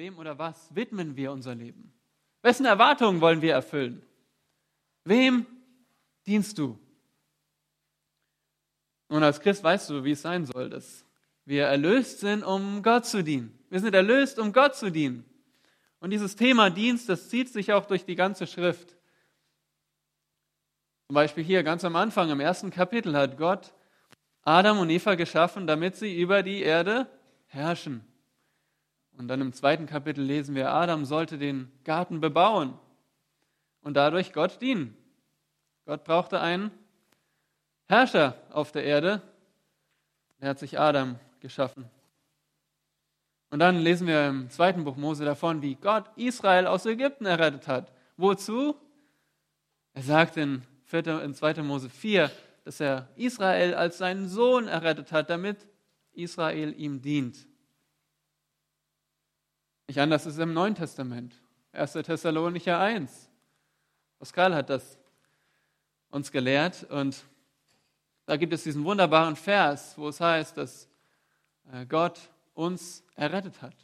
Wem oder was widmen wir unser Leben? Wessen Erwartungen wollen wir erfüllen? Wem dienst du? Und als Christ weißt du, wie es sein soll, dass wir erlöst sind, um Gott zu dienen. Wir sind erlöst, um Gott zu dienen. Und dieses Thema Dienst, das zieht sich auch durch die ganze Schrift. Zum Beispiel hier ganz am Anfang, im ersten Kapitel, hat Gott Adam und Eva geschaffen, damit sie über die Erde herrschen. Und dann im zweiten Kapitel lesen wir, Adam sollte den Garten bebauen und dadurch Gott dienen. Gott brauchte einen Herrscher auf der Erde. Er hat sich Adam geschaffen. Und dann lesen wir im zweiten Buch Mose davon, wie Gott Israel aus Ägypten errettet hat. Wozu? Er sagt in, 4, in 2. Mose 4, dass er Israel als seinen Sohn errettet hat, damit Israel ihm dient. Nicht anders ist es im Neuen Testament. 1. Thessalonicher 1. Pascal hat das uns gelehrt und da gibt es diesen wunderbaren Vers, wo es heißt, dass äh, Gott uns errettet hat.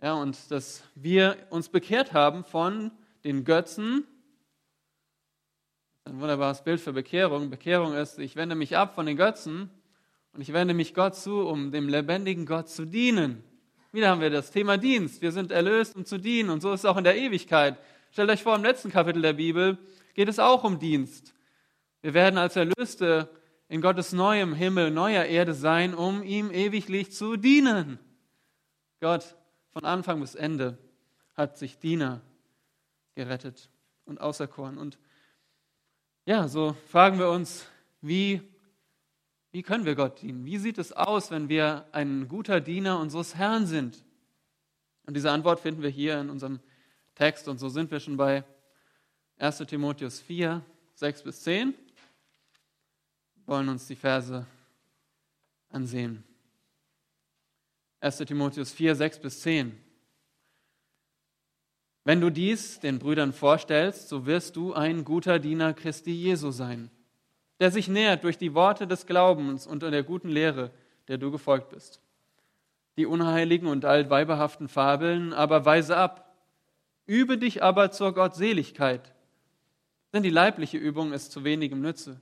Ja, und dass wir uns bekehrt haben von den Götzen. Ein wunderbares Bild für Bekehrung. Bekehrung ist, ich wende mich ab von den Götzen und ich wende mich Gott zu, um dem lebendigen Gott zu dienen. Wieder haben wir das Thema Dienst. Wir sind erlöst, um zu dienen. Und so ist es auch in der Ewigkeit. Stellt euch vor, im letzten Kapitel der Bibel geht es auch um Dienst. Wir werden als Erlöste in Gottes neuem Himmel, neuer Erde sein, um ihm ewiglich zu dienen. Gott von Anfang bis Ende hat sich Diener gerettet und auserkoren. Und ja, so fragen wir uns, wie, wie können wir Gott dienen? Wie sieht es aus, wenn wir ein guter Diener unseres Herrn sind? Und diese Antwort finden wir hier in unserem Text. Und so sind wir schon bei 1 Timotheus 4, 6 bis 10 wollen uns die Verse ansehen. 1 Timotheus 4, 6 bis 10. Wenn du dies den Brüdern vorstellst, so wirst du ein guter Diener Christi Jesu sein, der sich nähert durch die Worte des Glaubens und der guten Lehre, der du gefolgt bist. Die unheiligen und altweiberhaften Fabeln aber weise ab. Übe dich aber zur Gottseligkeit, denn die leibliche Übung ist zu wenigem Nütze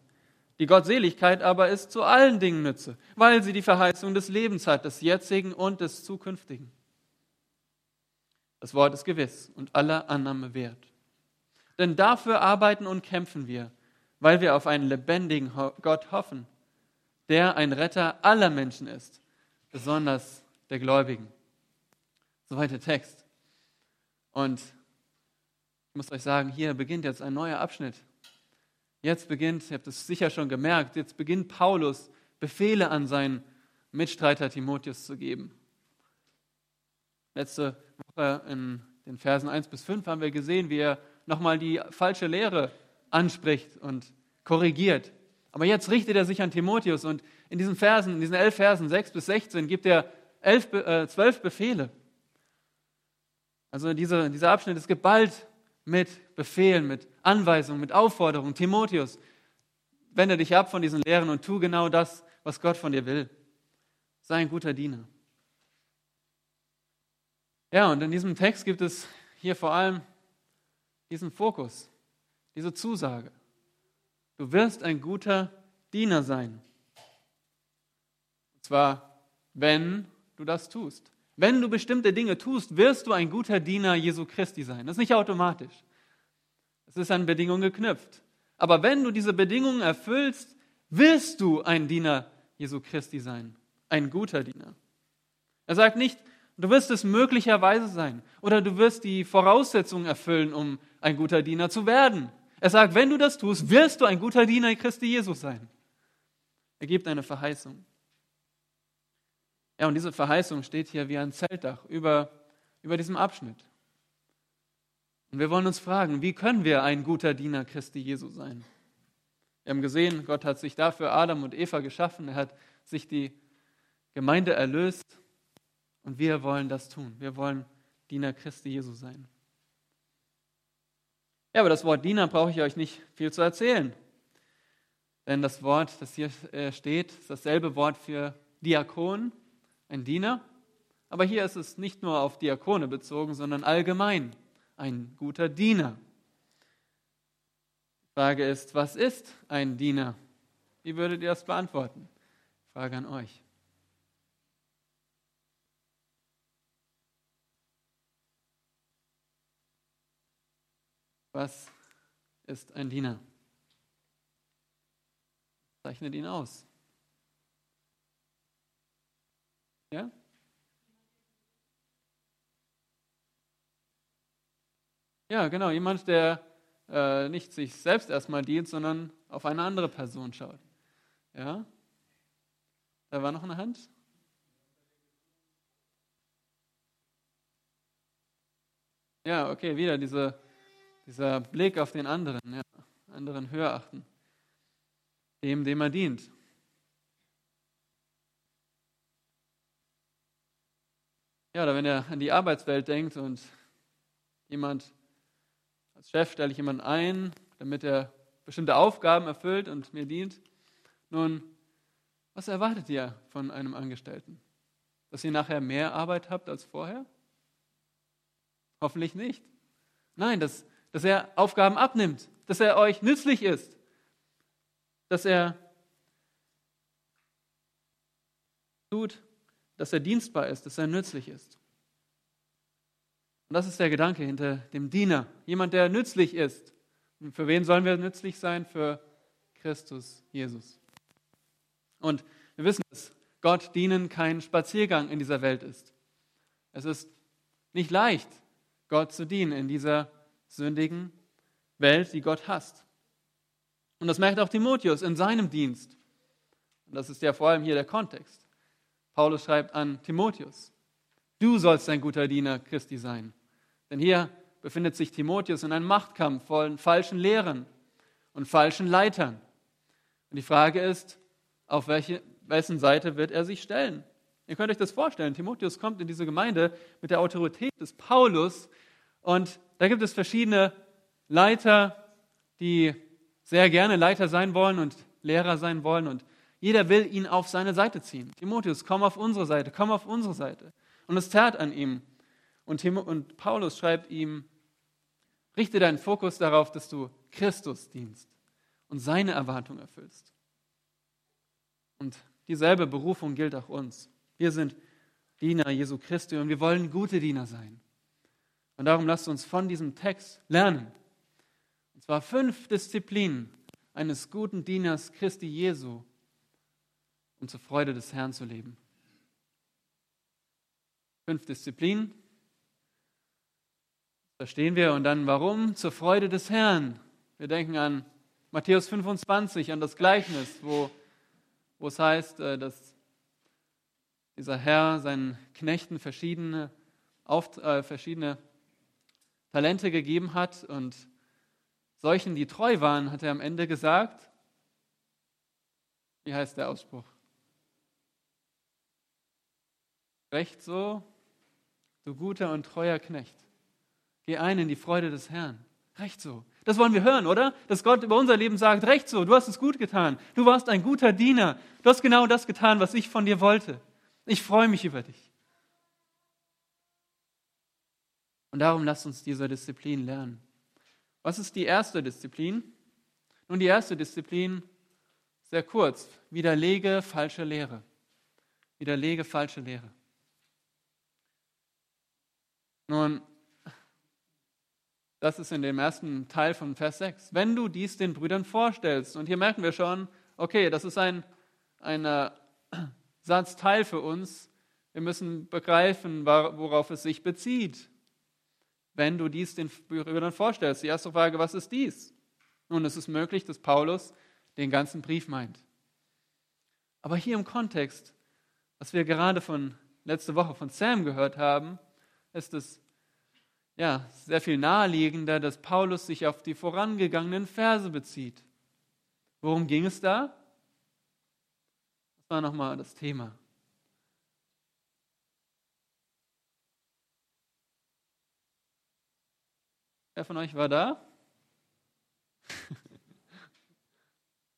die Gottseligkeit aber ist zu allen Dingen Nütze, weil sie die Verheißung des Lebens hat, des jetzigen und des zukünftigen. Das Wort ist gewiss und aller Annahme wert. Denn dafür arbeiten und kämpfen wir, weil wir auf einen lebendigen Gott hoffen, der ein Retter aller Menschen ist, besonders der Gläubigen. Soweit der Text. Und ich muss euch sagen, hier beginnt jetzt ein neuer Abschnitt Jetzt beginnt, ihr habt es sicher schon gemerkt, jetzt beginnt Paulus Befehle an seinen Mitstreiter Timotheus zu geben. Letzte Woche in den Versen 1 bis 5 haben wir gesehen, wie er nochmal die falsche Lehre anspricht und korrigiert. Aber jetzt richtet er sich an Timotheus und in diesen Versen, in diesen elf Versen 6 bis 16 gibt er elf, äh, zwölf Befehle. Also diese, dieser Abschnitt ist geballt mit Befehlen, mit Anweisungen, mit Aufforderungen. Timotheus, wende dich ab von diesen Lehren und tu genau das, was Gott von dir will. Sei ein guter Diener. Ja, und in diesem Text gibt es hier vor allem diesen Fokus, diese Zusage. Du wirst ein guter Diener sein. Und zwar, wenn du das tust. Wenn du bestimmte Dinge tust, wirst du ein guter Diener Jesu Christi sein. Das ist nicht automatisch. Es ist an Bedingungen geknüpft. Aber wenn du diese Bedingungen erfüllst, wirst du ein Diener Jesu Christi sein. Ein guter Diener. Er sagt nicht, du wirst es möglicherweise sein oder du wirst die Voraussetzungen erfüllen, um ein guter Diener zu werden. Er sagt, wenn du das tust, wirst du ein guter Diener Christi Jesus sein. Er gibt eine Verheißung. Ja, und diese Verheißung steht hier wie ein Zeltdach über, über diesem Abschnitt. Und wir wollen uns fragen, wie können wir ein guter Diener Christi Jesu sein? Wir haben gesehen, Gott hat sich dafür Adam und Eva geschaffen. Er hat sich die Gemeinde erlöst. Und wir wollen das tun. Wir wollen Diener Christi Jesu sein. Ja, aber das Wort Diener brauche ich euch nicht viel zu erzählen. Denn das Wort, das hier äh, steht, ist dasselbe Wort für Diakon ein Diener. Aber hier ist es nicht nur auf Diakone bezogen, sondern allgemein ein guter Diener. Die Frage ist, was ist ein Diener? Wie würdet ihr das beantworten? Frage an euch. Was ist ein Diener? Zeichnet ihn aus. Ja? Ja, genau, jemand, der äh, nicht sich selbst erstmal dient, sondern auf eine andere Person schaut. Ja? Da war noch eine Hand. Ja, okay, wieder diese, dieser Blick auf den anderen, ja, anderen höher achten, dem, dem er dient. Ja, oder wenn er an die Arbeitswelt denkt und jemand, als Chef stelle ich jemanden ein, damit er bestimmte Aufgaben erfüllt und mir dient. Nun, was erwartet ihr von einem Angestellten? Dass ihr nachher mehr Arbeit habt als vorher? Hoffentlich nicht. Nein, dass, dass er Aufgaben abnimmt, dass er euch nützlich ist, dass er tut, dass er dienstbar ist, dass er nützlich ist. Und das ist der Gedanke hinter dem Diener, jemand, der nützlich ist. Und für wen sollen wir nützlich sein? Für Christus Jesus. Und wir wissen, dass Gott dienen kein Spaziergang in dieser Welt ist. Es ist nicht leicht, Gott zu dienen in dieser sündigen Welt, die Gott hasst. Und das merkt auch Timotheus in seinem Dienst. Und das ist ja vor allem hier der Kontext. Paulus schreibt an Timotheus, du sollst ein guter Diener Christi sein. Denn hier befindet sich Timotheus in einem Machtkampf von falschen Lehrern und falschen Leitern. Und die Frage ist, auf welche, wessen Seite wird er sich stellen? Ihr könnt euch das vorstellen. Timotheus kommt in diese Gemeinde mit der Autorität des Paulus und da gibt es verschiedene Leiter, die sehr gerne Leiter sein wollen und Lehrer sein wollen und jeder will ihn auf seine Seite ziehen. Timotheus, komm auf unsere Seite, komm auf unsere Seite. Und es zerrt an ihm. Und, Tim und Paulus schreibt ihm, richte deinen Fokus darauf, dass du Christus dienst und seine Erwartung erfüllst. Und dieselbe Berufung gilt auch uns. Wir sind Diener Jesu Christi und wir wollen gute Diener sein. Und darum lasst uns von diesem Text lernen. Und zwar fünf Disziplinen eines guten Dieners Christi Jesu um zur Freude des Herrn zu leben. Fünf Disziplinen, verstehen wir. Und dann warum? Zur Freude des Herrn. Wir denken an Matthäus 25, an das Gleichnis, wo, wo es heißt, äh, dass dieser Herr seinen Knechten verschiedene, auf, äh, verschiedene Talente gegeben hat und solchen, die treu waren, hat er am Ende gesagt, wie heißt der Ausspruch? Recht so, du guter und treuer Knecht. Geh ein in die Freude des Herrn. Recht so. Das wollen wir hören, oder? Dass Gott über unser Leben sagt, recht so, du hast es gut getan. Du warst ein guter Diener. Du hast genau das getan, was ich von dir wollte. Ich freue mich über dich. Und darum lasst uns diese Disziplin lernen. Was ist die erste Disziplin? Nun, die erste Disziplin, sehr kurz, widerlege falsche Lehre. Widerlege falsche Lehre. Nun, das ist in dem ersten Teil von Vers 6. Wenn du dies den Brüdern vorstellst, und hier merken wir schon, okay, das ist ein, ein äh, Satzteil für uns. Wir müssen begreifen, worauf es sich bezieht. Wenn du dies den Brüdern vorstellst. Die erste Frage, was ist dies? Nun, es ist möglich, dass Paulus den ganzen Brief meint. Aber hier im Kontext, was wir gerade von letzte Woche von Sam gehört haben, ist es ja, sehr viel naheliegender, dass Paulus sich auf die vorangegangenen Verse bezieht. Worum ging es da? Das war nochmal das Thema. Wer von euch war da?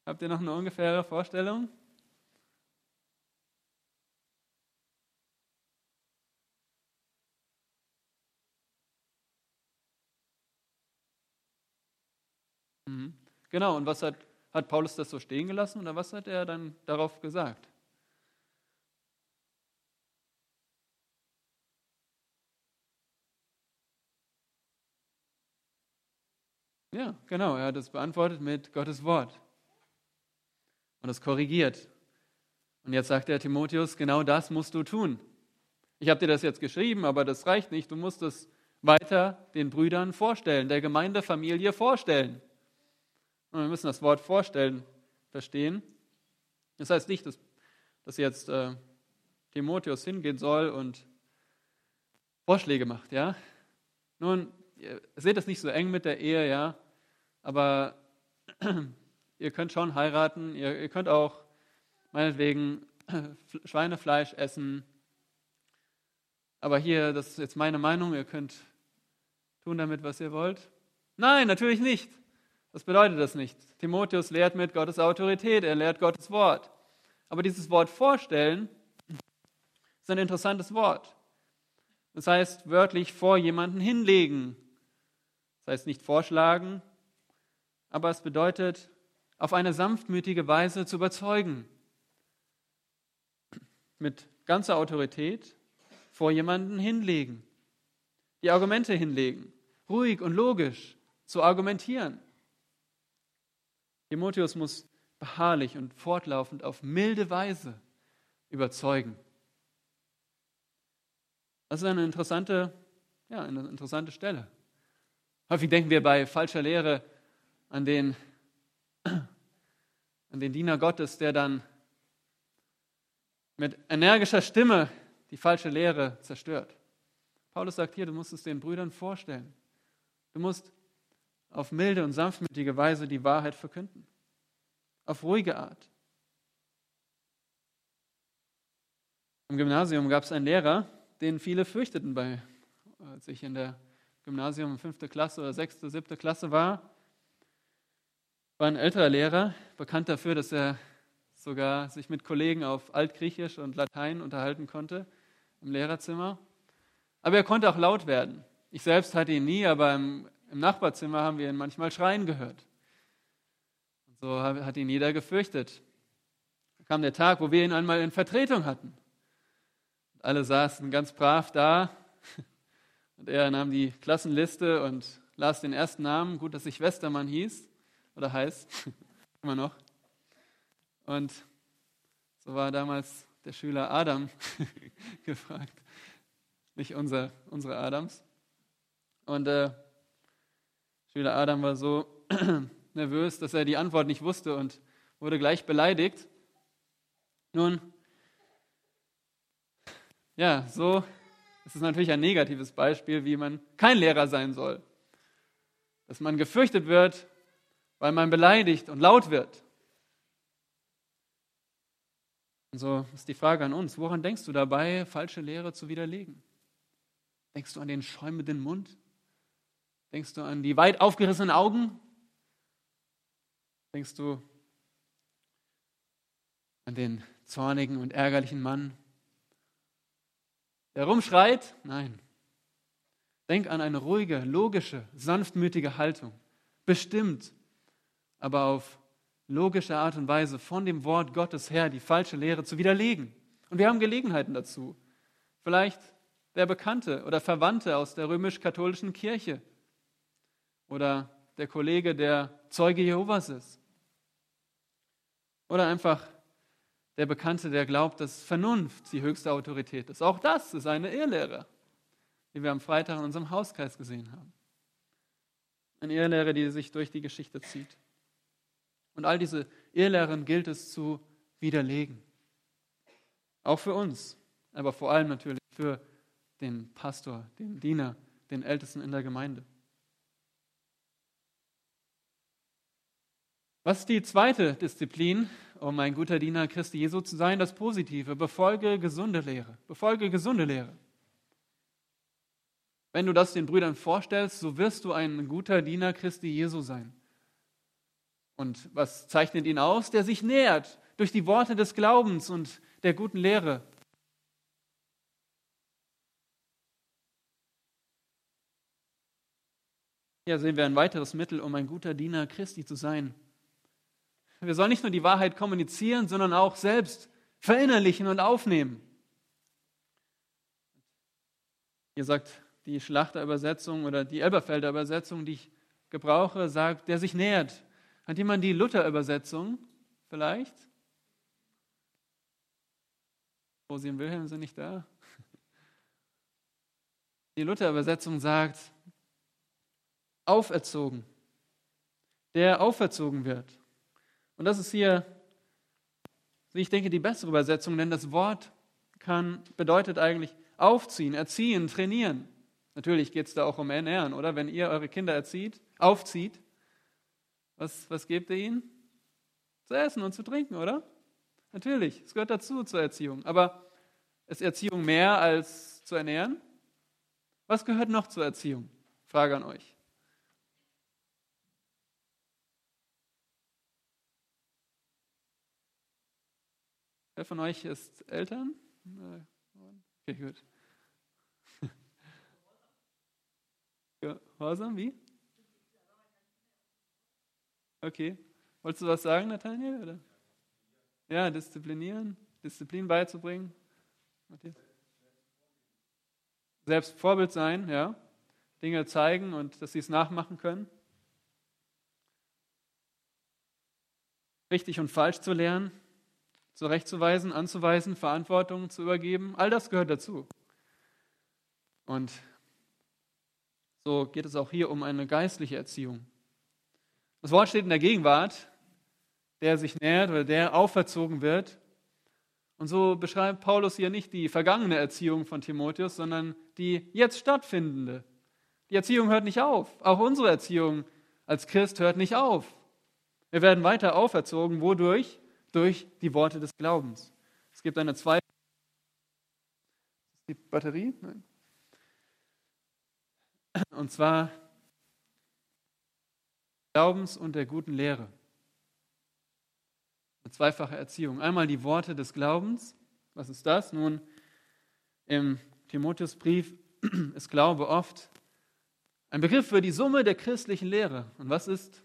Habt ihr noch eine ungefähre Vorstellung? Mhm. Genau, und was hat, hat Paulus das so stehen gelassen oder was hat er dann darauf gesagt? Ja, genau, er hat es beantwortet mit Gottes Wort und es korrigiert. Und jetzt sagt der Timotheus, genau das musst du tun. Ich habe dir das jetzt geschrieben, aber das reicht nicht. Du musst es weiter den Brüdern vorstellen, der Gemeindefamilie vorstellen. Und wir müssen das Wort vorstellen verstehen. Das heißt nicht, dass, dass jetzt äh, Timotheus hingehen soll und Vorschläge macht, ja. Nun, seht das nicht so eng mit der Ehe, ja, aber ihr könnt schon heiraten, ihr, ihr könnt auch meinetwegen Schweinefleisch essen. Aber hier, das ist jetzt meine Meinung, ihr könnt tun damit, was ihr wollt. Nein, natürlich nicht. Das bedeutet das nicht. Timotheus lehrt mit Gottes Autorität, er lehrt Gottes Wort. Aber dieses Wort vorstellen ist ein interessantes Wort. Das heißt wörtlich vor jemanden hinlegen. Das heißt nicht vorschlagen, aber es bedeutet auf eine sanftmütige Weise zu überzeugen. Mit ganzer Autorität vor jemanden hinlegen. Die Argumente hinlegen. Ruhig und logisch zu argumentieren. Timotheus muss beharrlich und fortlaufend auf milde Weise überzeugen. Das ist eine interessante, ja, eine interessante Stelle. Häufig denken wir bei falscher Lehre an den, an den Diener Gottes, der dann mit energischer Stimme die falsche Lehre zerstört. Paulus sagt hier, du musst es den Brüdern vorstellen. Du musst auf milde und sanftmütige Weise die Wahrheit verkünden. Auf ruhige Art. Im Gymnasium gab es einen Lehrer, den viele fürchteten bei, als ich in der Gymnasium fünfte Klasse oder sechste, siebte Klasse war. War ein älterer Lehrer, bekannt dafür, dass er sogar sich mit Kollegen auf Altgriechisch und Latein unterhalten konnte im Lehrerzimmer. Aber er konnte auch laut werden. Ich selbst hatte ihn nie, aber im, im Nachbarzimmer haben wir ihn manchmal schreien gehört. Und so hat ihn jeder gefürchtet. Da kam der Tag, wo wir ihn einmal in Vertretung hatten. Alle saßen ganz brav da und er nahm die Klassenliste und las den ersten Namen. Gut, dass ich Westermann hieß oder heißt, immer noch. Und so war damals der Schüler Adam gefragt, nicht unser, unsere Adams. Und äh, Schüler Adam war so nervös, dass er die Antwort nicht wusste und wurde gleich beleidigt. Nun, ja, so ist es natürlich ein negatives Beispiel, wie man kein Lehrer sein soll. Dass man gefürchtet wird, weil man beleidigt und laut wird. Und so ist die Frage an uns, woran denkst du dabei, falsche Lehre zu widerlegen? Denkst du an den schäumenden Mund? Denkst du an die weit aufgerissenen Augen? Denkst du an den zornigen und ärgerlichen Mann, der rumschreit? Nein. Denk an eine ruhige, logische, sanftmütige Haltung. Bestimmt, aber auf logische Art und Weise von dem Wort Gottes her die falsche Lehre zu widerlegen. Und wir haben Gelegenheiten dazu. Vielleicht der Bekannte oder Verwandte aus der römisch-katholischen Kirche oder der Kollege, der Zeuge Jehovas ist. Oder einfach der Bekannte, der glaubt, dass Vernunft die höchste Autorität ist. Auch das ist eine Irrlehre, die wir am Freitag in unserem Hauskreis gesehen haben. Eine Irrlehre, die sich durch die Geschichte zieht. Und all diese Irrlehren gilt es zu widerlegen. Auch für uns, aber vor allem natürlich für den Pastor, den Diener, den Ältesten in der Gemeinde. Was ist die zweite Disziplin, um ein guter Diener Christi Jesu zu sein? Das Positive. Befolge gesunde Lehre. Befolge gesunde Lehre. Wenn du das den Brüdern vorstellst, so wirst du ein guter Diener Christi Jesu sein. Und was zeichnet ihn aus? Der sich nähert durch die Worte des Glaubens und der guten Lehre. Hier sehen wir ein weiteres Mittel, um ein guter Diener Christi zu sein. Wir sollen nicht nur die Wahrheit kommunizieren, sondern auch selbst verinnerlichen und aufnehmen. Hier sagt die Schlachterübersetzung oder die Elberfelder Übersetzung, die ich gebrauche, sagt, der sich nähert. Hat jemand die Luther-Übersetzung vielleicht? Rosi und Wilhelm sind nicht da. Die Luther-Übersetzung sagt, auferzogen, der auferzogen wird. Und das ist hier, ich denke, die bessere Übersetzung, denn das Wort kann, bedeutet eigentlich aufziehen, erziehen, trainieren. Natürlich geht es da auch um Ernähren, oder? Wenn ihr eure Kinder erzieht, aufzieht, was, was gebt ihr ihnen? Zu essen und zu trinken, oder? Natürlich, es gehört dazu zur Erziehung. Aber ist Erziehung mehr als zu ernähren? Was gehört noch zur Erziehung? Frage an euch. Wer von euch ist Eltern? Okay, gut. Gehorsam, wie? Okay. Wolltest du was sagen, Nathaniel? Oder? Ja, disziplinieren, Disziplin beizubringen. Matthias? Selbst Vorbild sein, ja. Dinge zeigen und dass sie es nachmachen können. Richtig und falsch zu lernen, zurechtzuweisen, anzuweisen, Verantwortung zu übergeben, all das gehört dazu. Und so geht es auch hier um eine geistliche Erziehung. Das Wort steht in der Gegenwart, der sich nähert oder der auferzogen wird. Und so beschreibt Paulus hier nicht die vergangene Erziehung von Timotheus, sondern die jetzt stattfindende. Die Erziehung hört nicht auf. Auch unsere Erziehung als Christ hört nicht auf. Wir werden weiter auferzogen. Wodurch? durch die Worte des Glaubens. Es gibt eine zweite. Die Batterie? Nein. Und zwar Glaubens und der guten Lehre. Eine zweifache Erziehung. Einmal die Worte des Glaubens. Was ist das? Nun, im Timotheusbrief ist Glaube oft ein Begriff für die Summe der christlichen Lehre. Und was ist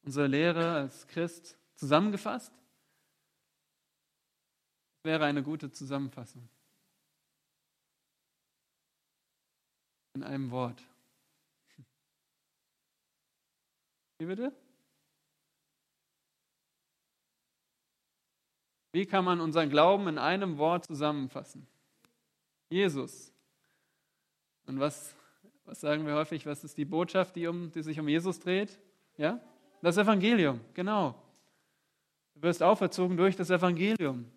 unsere Lehre als Christ zusammengefasst? wäre eine gute Zusammenfassung. In einem Wort. Wie bitte? Wie kann man unseren Glauben in einem Wort zusammenfassen? Jesus. Und was, was sagen wir häufig? Was ist die Botschaft, die, um, die sich um Jesus dreht? Ja? Das Evangelium, genau. Du wirst auferzogen durch das Evangelium.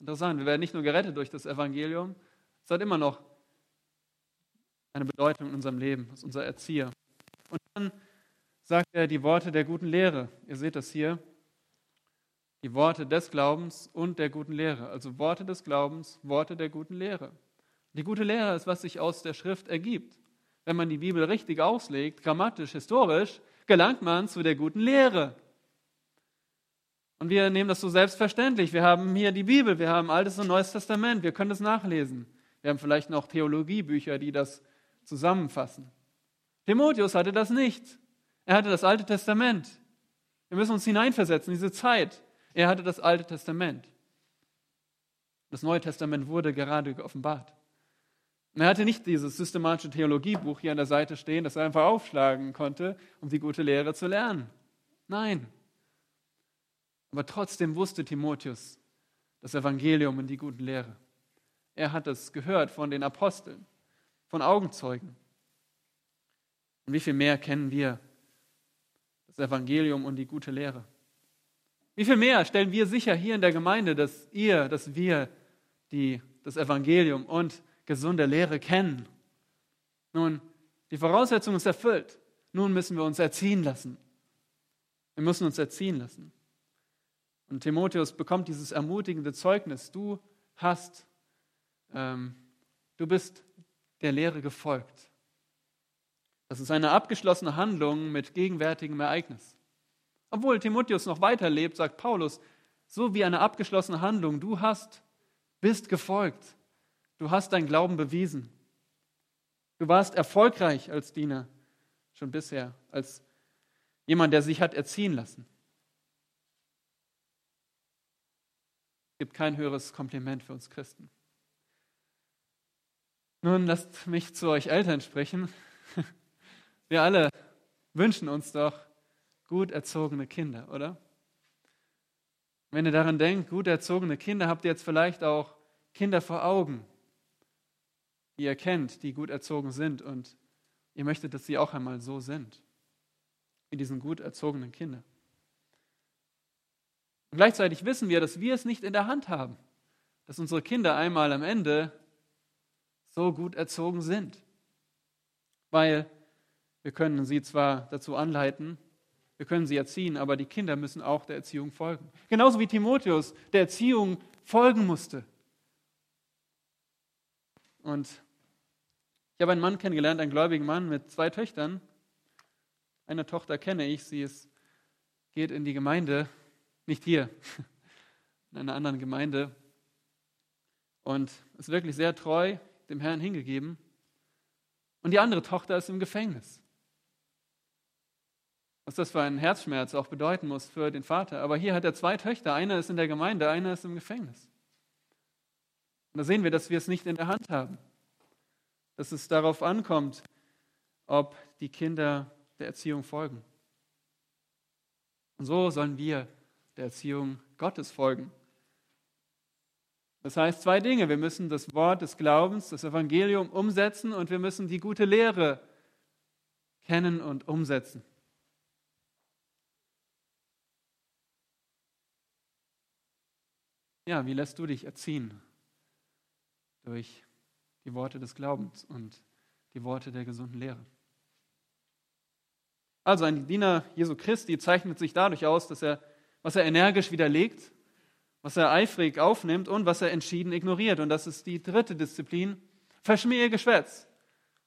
Interessant, wir werden nicht nur gerettet durch das Evangelium, es hat immer noch eine Bedeutung in unserem Leben, das ist unser Erzieher. Und dann sagt er die Worte der guten Lehre. Ihr seht das hier. Die Worte des Glaubens und der guten Lehre. Also Worte des Glaubens, Worte der guten Lehre. Die gute Lehre ist, was sich aus der Schrift ergibt. Wenn man die Bibel richtig auslegt, grammatisch, historisch, gelangt man zu der guten Lehre. Und wir nehmen das so selbstverständlich. Wir haben hier die Bibel, wir haben Altes und Neues Testament, wir können es nachlesen. Wir haben vielleicht noch Theologiebücher, die das zusammenfassen. Timotheus hatte das nicht. Er hatte das Alte Testament. Wir müssen uns hineinversetzen, diese Zeit. Er hatte das Alte Testament. Das Neue Testament wurde gerade geoffenbart. Er hatte nicht dieses systematische Theologiebuch hier an der Seite stehen, das er einfach aufschlagen konnte, um die gute Lehre zu lernen. Nein, aber trotzdem wusste Timotheus das Evangelium und die guten Lehre. Er hat es gehört von den Aposteln, von Augenzeugen. Und wie viel mehr kennen wir Evangelium und die gute Lehre? Wie viel mehr stellen wir sicher hier in der Gemeinde, dass ihr, dass wir die, das Evangelium und gesunde Lehre kennen? Nun, die Voraussetzung ist erfüllt. Nun müssen wir uns erziehen lassen. Wir müssen uns erziehen lassen. Und Timotheus bekommt dieses ermutigende Zeugnis, du hast, ähm, du bist der Lehre gefolgt. Das ist eine abgeschlossene Handlung mit gegenwärtigem Ereignis. Obwohl Timotheus noch weiterlebt, sagt Paulus, so wie eine abgeschlossene Handlung, du hast, bist gefolgt, du hast dein Glauben bewiesen. Du warst erfolgreich als Diener, schon bisher, als jemand, der sich hat erziehen lassen. Es gibt kein höheres Kompliment für uns Christen. Nun lasst mich zu euch Eltern sprechen. Wir alle wünschen uns doch gut erzogene Kinder, oder? Wenn ihr daran denkt, gut erzogene Kinder, habt ihr jetzt vielleicht auch Kinder vor Augen, die ihr kennt, die gut erzogen sind und ihr möchtet, dass sie auch einmal so sind, wie diesen gut erzogenen Kinder. Und gleichzeitig wissen wir, dass wir es nicht in der Hand haben, dass unsere Kinder einmal am Ende so gut erzogen sind. Weil wir können sie zwar dazu anleiten, wir können sie erziehen, aber die Kinder müssen auch der Erziehung folgen. Genauso wie Timotheus der Erziehung folgen musste. Und ich habe einen Mann kennengelernt, einen gläubigen Mann mit zwei Töchtern. Eine Tochter kenne ich, sie ist, geht in die Gemeinde, nicht hier, in einer anderen Gemeinde und ist wirklich sehr treu dem Herrn hingegeben. Und die andere Tochter ist im Gefängnis. Was das für einen Herzschmerz auch bedeuten muss für den Vater. Aber hier hat er zwei Töchter. Eine ist in der Gemeinde, eine ist im Gefängnis. Und da sehen wir, dass wir es nicht in der Hand haben. Dass es darauf ankommt, ob die Kinder der Erziehung folgen. Und so sollen wir der Erziehung Gottes folgen. Das heißt zwei Dinge. Wir müssen das Wort des Glaubens, das Evangelium umsetzen und wir müssen die gute Lehre kennen und umsetzen. Ja, wie lässt du dich erziehen? Durch die Worte des Glaubens und die Worte der gesunden Lehre. Also ein Diener Jesu Christi zeichnet sich dadurch aus, dass er, was er energisch widerlegt, was er eifrig aufnimmt und was er entschieden ignoriert. Und das ist die dritte Disziplin, verschmähe Geschwätz.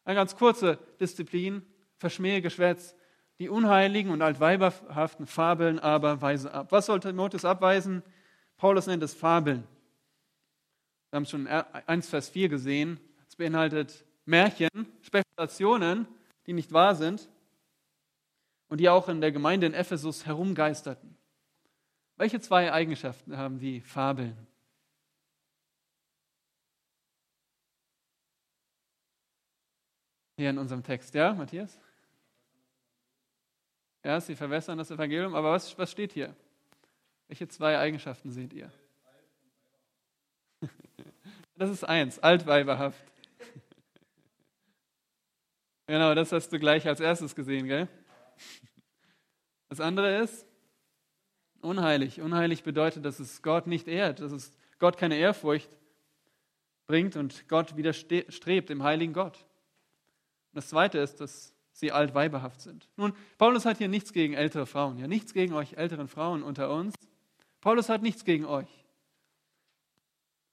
Eine ganz kurze Disziplin, verschmähe Geschwätz. Die unheiligen und altweiberhaften Fabeln aber weise ab. Was sollte Timotheus abweisen? Paulus nennt es Fabeln. Wir haben schon 1 Vers 4 gesehen. Es beinhaltet Märchen, Spekulationen, die nicht wahr sind und die auch in der Gemeinde in Ephesus herumgeisterten. Welche zwei Eigenschaften haben die Fabeln? Hier in unserem Text, ja, Matthias? Ja, sie verwässern das Evangelium, aber was, was steht hier? Welche zwei Eigenschaften seht ihr? Das ist eins, altweiberhaft. Genau, das hast du gleich als erstes gesehen, gell? Das andere ist unheilig. Unheilig bedeutet, dass es Gott nicht ehrt, dass es Gott keine Ehrfurcht bringt und Gott widerstrebt dem heiligen Gott. Und das zweite ist, dass sie altweiberhaft sind. Nun, Paulus hat hier nichts gegen ältere Frauen, ja, nichts gegen euch älteren Frauen unter uns. Paulus hat nichts gegen euch.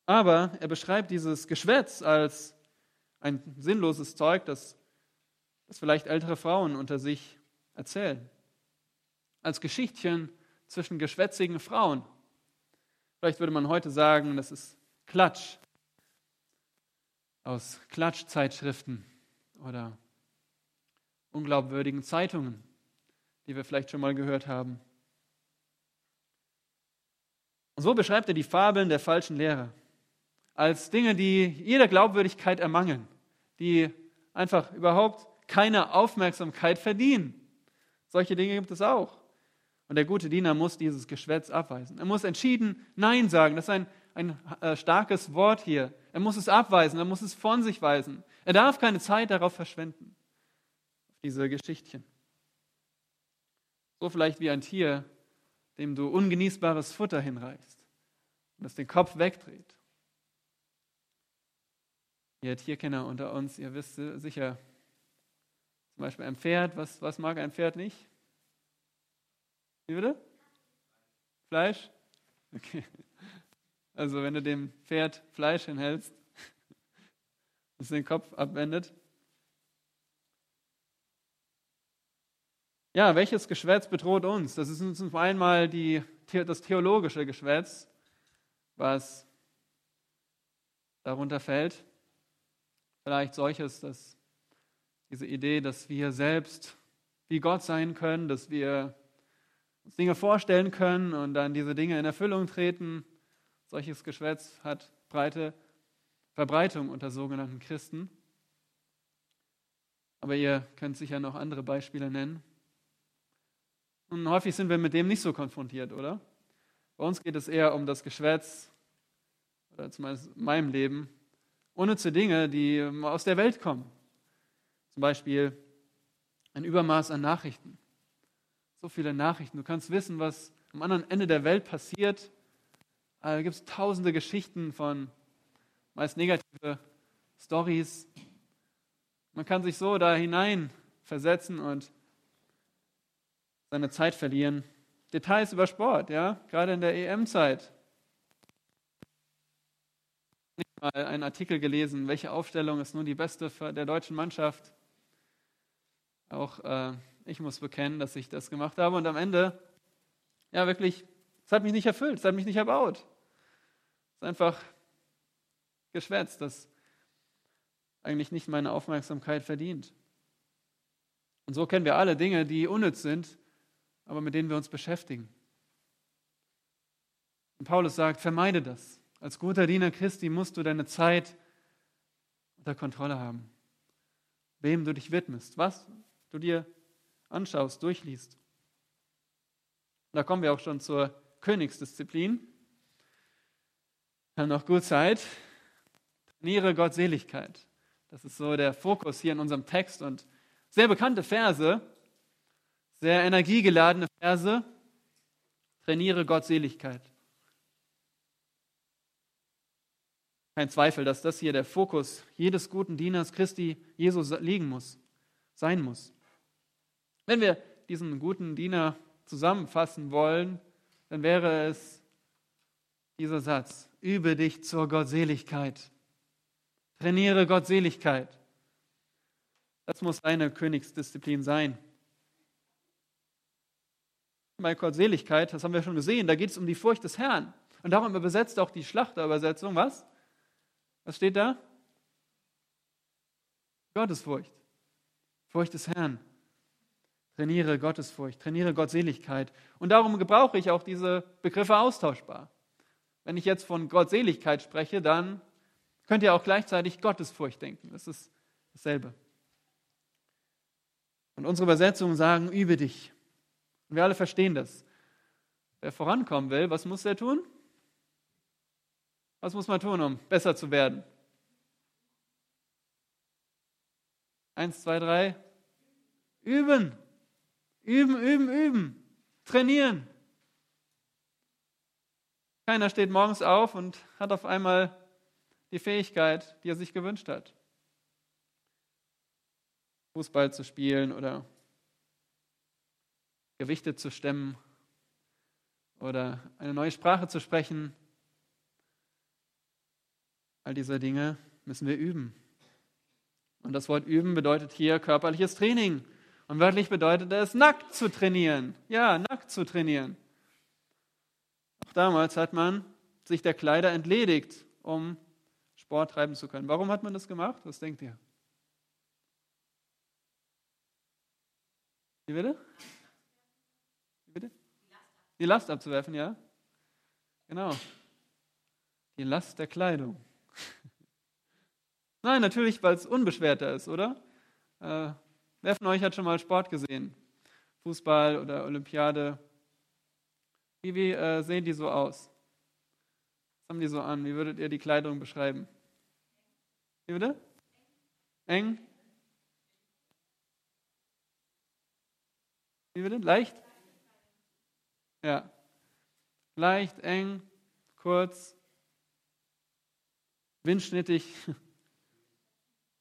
Aber er beschreibt dieses Geschwätz als ein sinnloses Zeug, das, das vielleicht ältere Frauen unter sich erzählen. Als Geschichtchen zwischen geschwätzigen Frauen. Vielleicht würde man heute sagen, das ist Klatsch aus Klatschzeitschriften oder unglaubwürdigen Zeitungen, die wir vielleicht schon mal gehört haben. So beschreibt er die Fabeln der falschen Lehrer als Dinge, die jeder Glaubwürdigkeit ermangeln, die einfach überhaupt keine Aufmerksamkeit verdienen. Solche Dinge gibt es auch. Und der gute Diener muss dieses Geschwätz abweisen. Er muss entschieden Nein sagen. Das ist ein, ein äh, starkes Wort hier. Er muss es abweisen, er muss es von sich weisen. Er darf keine Zeit darauf verschwenden, diese Geschichtchen. So vielleicht wie ein Tier, dem du ungenießbares Futter hinreichst und das den Kopf wegdreht. Ihr Tierkenner unter uns, ihr wisst sicher, zum Beispiel ein Pferd, was, was mag ein Pferd nicht? Wie bitte? Fleisch? Okay. Also wenn du dem Pferd Fleisch hinhältst, das den Kopf abwendet. Ja, welches Geschwätz bedroht uns? Das ist uns einmal die, das theologische Geschwätz, was darunter fällt. Vielleicht solches, dass diese Idee, dass wir selbst wie Gott sein können, dass wir uns Dinge vorstellen können und dann diese Dinge in Erfüllung treten. Solches Geschwätz hat breite Verbreitung unter sogenannten Christen. Aber ihr könnt sicher noch andere Beispiele nennen. Und häufig sind wir mit dem nicht so konfrontiert, oder? Bei uns geht es eher um das Geschwätz, oder zumindest in meinem Leben, unnütze Dinge, die aus der Welt kommen. Zum Beispiel ein Übermaß an Nachrichten. So viele Nachrichten. Du kannst wissen, was am anderen Ende der Welt passiert. Da gibt es tausende Geschichten von meist negative Stories. Man kann sich so da hinein versetzen und seine Zeit verlieren. Details über Sport, ja, gerade in der EM-Zeit. Ich habe mal einen Artikel gelesen, welche Aufstellung ist nun die beste der deutschen Mannschaft. Auch äh, ich muss bekennen, dass ich das gemacht habe und am Ende, ja wirklich, es hat mich nicht erfüllt, es hat mich nicht erbaut. Es ist einfach geschwätzt, das eigentlich nicht meine Aufmerksamkeit verdient. Und so kennen wir alle Dinge, die unnütz sind, aber mit denen wir uns beschäftigen. Und Paulus sagt, vermeide das. Als guter Diener Christi musst du deine Zeit unter Kontrolle haben. Wem du dich widmest, was du dir anschaust, durchliest. Da kommen wir auch schon zur Königsdisziplin. Wir haben noch gut Zeit. Trainiere Gottseligkeit. Das ist so der Fokus hier in unserem Text und sehr bekannte Verse, sehr energiegeladene Verse. Trainiere Gottseligkeit. Kein Zweifel, dass das hier der Fokus jedes guten Dieners Christi Jesus liegen muss, sein muss. Wenn wir diesen guten Diener zusammenfassen wollen, dann wäre es dieser Satz, übe dich zur Gottseligkeit. Trainiere Gottseligkeit. Das muss deine Königsdisziplin sein. Bei Gottseligkeit, das haben wir schon gesehen, da geht es um die Furcht des Herrn. Und darum übersetzt auch die Schlachterübersetzung, was? Was steht da? Gottesfurcht. Furcht des Herrn. Trainiere Gottesfurcht, trainiere Gottseligkeit. Und darum gebrauche ich auch diese Begriffe austauschbar. Wenn ich jetzt von Gottseligkeit spreche, dann Könnt ihr auch gleichzeitig Gottesfurcht denken. Das ist dasselbe. Und unsere Übersetzungen sagen, übe dich. Und wir alle verstehen das. Wer vorankommen will, was muss er tun? Was muss man tun, um besser zu werden? Eins, zwei, drei. Üben. Üben, üben, üben. Trainieren. Keiner steht morgens auf und hat auf einmal die Fähigkeit, die er sich gewünscht hat. Fußball zu spielen oder Gewichte zu stemmen oder eine neue Sprache zu sprechen. All diese Dinge müssen wir üben. Und das Wort üben bedeutet hier körperliches Training. Und wörtlich bedeutet es, nackt zu trainieren. Ja, nackt zu trainieren. Auch damals hat man sich der Kleider entledigt, um Sport treiben zu können. Warum hat man das gemacht? Was denkt ihr? Wie bitte? Die Last abzuwerfen, ja? Genau. Die Last der Kleidung. Nein, natürlich, weil es unbeschwerter ist, oder? Äh, wer von euch hat schon mal Sport gesehen? Fußball oder Olympiade? Wie, wie äh, sehen die so aus? Was haben die so an? Wie würdet ihr die Kleidung beschreiben? Wie bitte? Eng? Wie bitte? Leicht? Ja. Leicht, eng, kurz, windschnittig.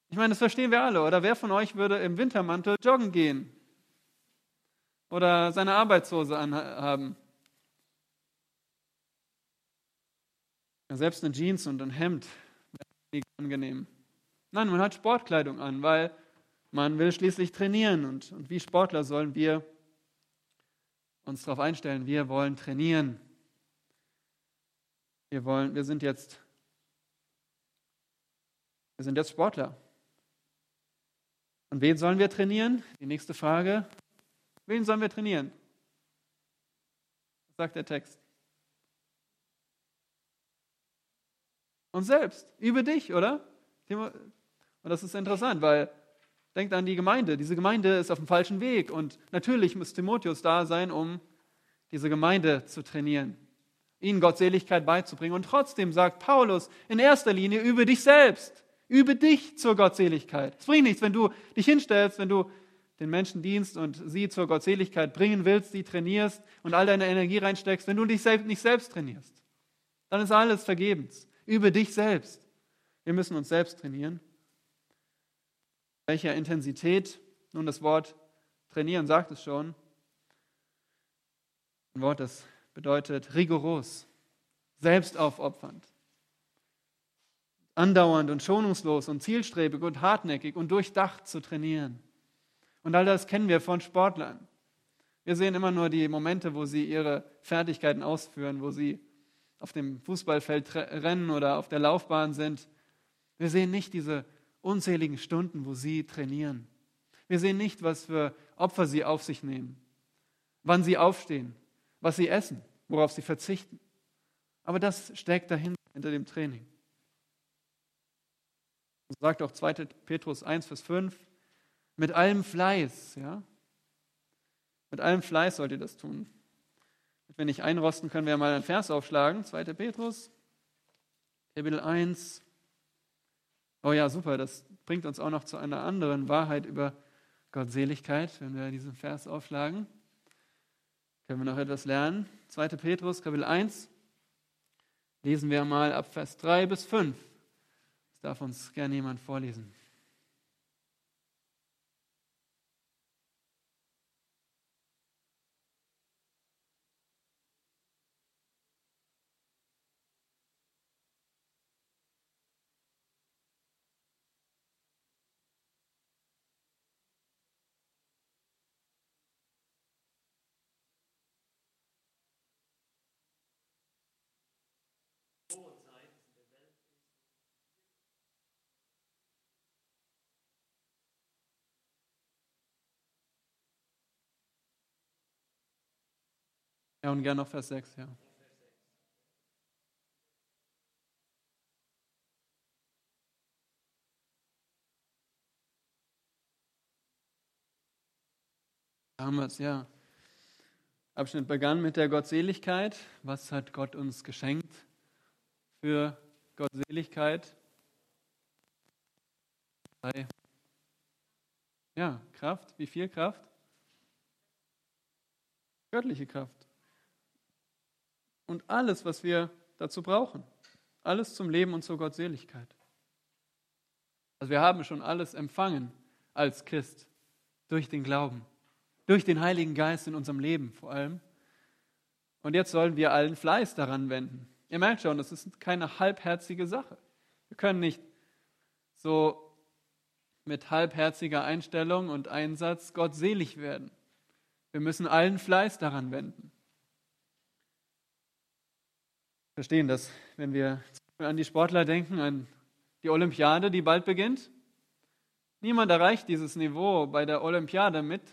Ich meine, das verstehen wir alle. Oder wer von euch würde im Wintermantel joggen gehen? Oder seine Arbeitshose anhaben? Ja, selbst eine Jeans und ein Hemd wäre angenehm. Nein, man hat Sportkleidung an, weil man will schließlich trainieren. Und, und wie Sportler sollen wir uns darauf einstellen, wir wollen trainieren. Wir, wollen, wir, sind jetzt, wir sind jetzt Sportler. Und wen sollen wir trainieren? Die nächste Frage. Wen sollen wir trainieren? Was sagt der Text? Uns selbst, über dich, oder? Und das ist interessant, weil denkt an die Gemeinde. Diese Gemeinde ist auf dem falschen Weg und natürlich muss Timotheus da sein, um diese Gemeinde zu trainieren, ihnen Gottseligkeit beizubringen. Und trotzdem sagt Paulus in erster Linie über dich selbst, über dich zur Gottseligkeit. Es bringt nichts, wenn du dich hinstellst, wenn du den Menschen dienst und sie zur Gottseligkeit bringen willst, sie trainierst und all deine Energie reinsteckst, wenn du dich selbst nicht selbst trainierst. Dann ist alles vergebens. Über dich selbst. Wir müssen uns selbst trainieren. Welcher Intensität? Nun, das Wort trainieren sagt es schon. Ein Wort, das bedeutet rigoros, selbstaufopfernd, andauernd und schonungslos und zielstrebig und hartnäckig und durchdacht zu trainieren. Und all das kennen wir von Sportlern. Wir sehen immer nur die Momente, wo sie ihre Fertigkeiten ausführen, wo sie auf dem Fußballfeld rennen oder auf der Laufbahn sind. Wir sehen nicht diese unzähligen Stunden, wo sie trainieren. Wir sehen nicht, was für Opfer sie auf sich nehmen, wann sie aufstehen, was sie essen, worauf sie verzichten. Aber das steckt dahinter, hinter dem Training. So sagt auch 2. Petrus 1, Vers 5, mit allem Fleiß, ja? Mit allem Fleiß sollt ihr das tun. Wenn wir nicht einrosten, können wir mal einen Vers aufschlagen. 2. Petrus, Kapitel 1. Oh ja, super, das bringt uns auch noch zu einer anderen Wahrheit über Gottseligkeit, wenn wir diesen Vers aufschlagen. Können wir noch etwas lernen? 2. Petrus, Kapitel 1. Lesen wir mal ab Vers 3 bis 5. Das darf uns gerne jemand vorlesen. Ja, und gerne noch Vers 6, ja. Damals, ja. Abschnitt begann mit der Gottseligkeit. Was hat Gott uns geschenkt für Gottseligkeit? Ja, Kraft. Wie viel Kraft? Göttliche Kraft und alles, was wir dazu brauchen. Alles zum Leben und zur Gottseligkeit. Also wir haben schon alles empfangen als Christ durch den Glauben, durch den Heiligen Geist in unserem Leben vor allem. Und jetzt sollen wir allen Fleiß daran wenden. Ihr merkt schon, das ist keine halbherzige Sache. Wir können nicht so mit halbherziger Einstellung und Einsatz gottselig werden. Wir müssen allen Fleiß daran wenden verstehen das, wenn wir an die Sportler denken, an die Olympiade, die bald beginnt. Niemand erreicht dieses Niveau bei der Olympiade mit,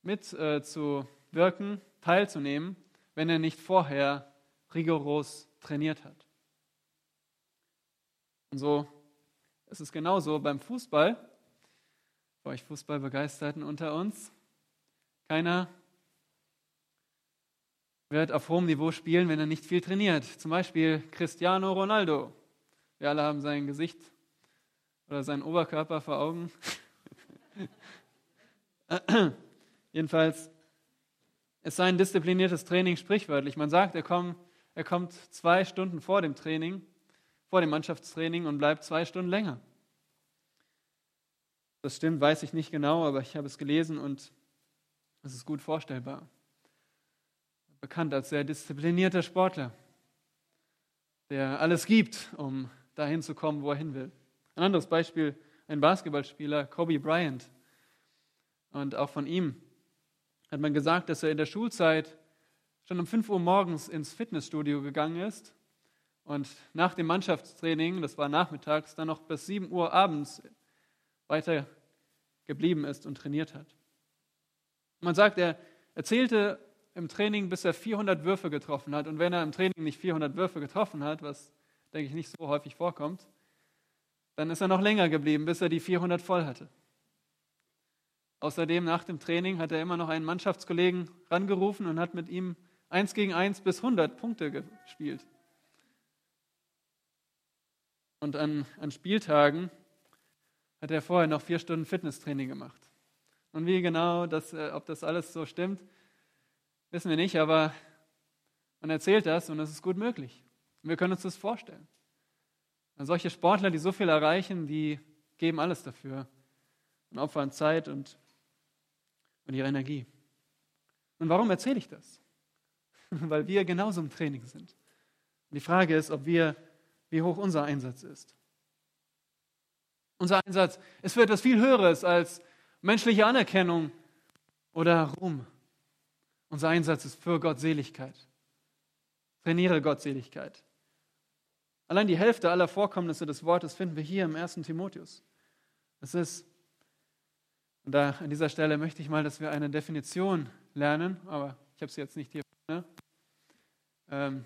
mit äh, zu wirken, teilzunehmen, wenn er nicht vorher rigoros trainiert hat. Und so ist es genauso beim Fußball. Für euch Fußballbegeisterten unter uns. Keiner wird auf hohem Niveau spielen, wenn er nicht viel trainiert. Zum Beispiel Cristiano Ronaldo. Wir alle haben sein Gesicht oder seinen Oberkörper vor Augen. Jedenfalls ist sein diszipliniertes Training sprichwörtlich. Man sagt, er kommt, er kommt zwei Stunden vor dem Training, vor dem Mannschaftstraining und bleibt zwei Stunden länger. Das stimmt, weiß ich nicht genau, aber ich habe es gelesen und es ist gut vorstellbar bekannt als sehr disziplinierter Sportler, der alles gibt, um dahin zu kommen, wo er hin will. Ein anderes Beispiel, ein Basketballspieler, Kobe Bryant. Und auch von ihm hat man gesagt, dass er in der Schulzeit schon um 5 Uhr morgens ins Fitnessstudio gegangen ist und nach dem Mannschaftstraining, das war nachmittags, dann noch bis 7 Uhr abends weiter geblieben ist und trainiert hat. Man sagt, er erzählte im Training, bis er 400 Würfe getroffen hat. Und wenn er im Training nicht 400 Würfe getroffen hat, was denke ich nicht so häufig vorkommt, dann ist er noch länger geblieben, bis er die 400 voll hatte. Außerdem nach dem Training hat er immer noch einen Mannschaftskollegen rangerufen und hat mit ihm 1 gegen 1 bis 100 Punkte gespielt. Und an, an Spieltagen hat er vorher noch vier Stunden Fitnesstraining gemacht. Und wie genau, das, äh, ob das alles so stimmt, wissen wir nicht, aber man erzählt das und es ist gut möglich. Wir können uns das vorstellen. Solche Sportler, die so viel erreichen, die geben alles dafür und opfern Zeit und, und ihre Energie. Und warum erzähle ich das? Weil wir genauso im Training sind. Und die Frage ist, ob wir, wie hoch unser Einsatz ist. Unser Einsatz ist für etwas viel Höheres als menschliche Anerkennung oder Ruhm. Unser Einsatz ist für Gottseligkeit. Trainiere Gottseligkeit. Allein die Hälfte aller Vorkommnisse des Wortes finden wir hier im 1. Timotheus. Es ist, und da an dieser Stelle möchte ich mal, dass wir eine Definition lernen, aber ich habe sie jetzt nicht hier. Ne? Ähm,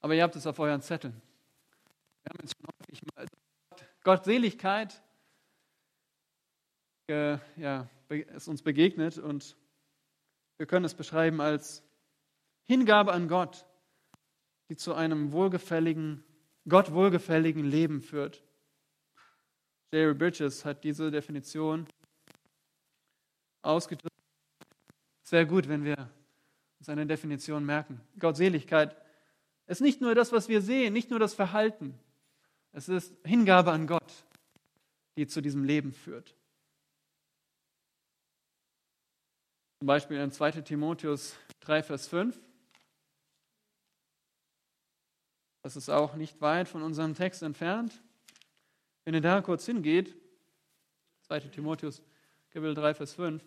aber ihr habt es auf euren Zetteln. Wir haben jetzt schon häufig mal Gottseligkeit äh, ja, ist uns begegnet und wir können es beschreiben als Hingabe an Gott, die zu einem wohlgefälligen, Gott wohlgefälligen Leben führt. Jerry Bridges hat diese Definition ausgedrückt. Wäre gut, wenn wir uns eine Definition merken. Gottseligkeit ist nicht nur das, was wir sehen, nicht nur das Verhalten. Es ist Hingabe an Gott, die zu diesem Leben führt. Zum Beispiel in 2 Timotheus 3, Vers 5. Das ist auch nicht weit von unserem Text entfernt. Wenn ihr da kurz hingeht, 2 Timotheus Kapitel 3, Vers 5,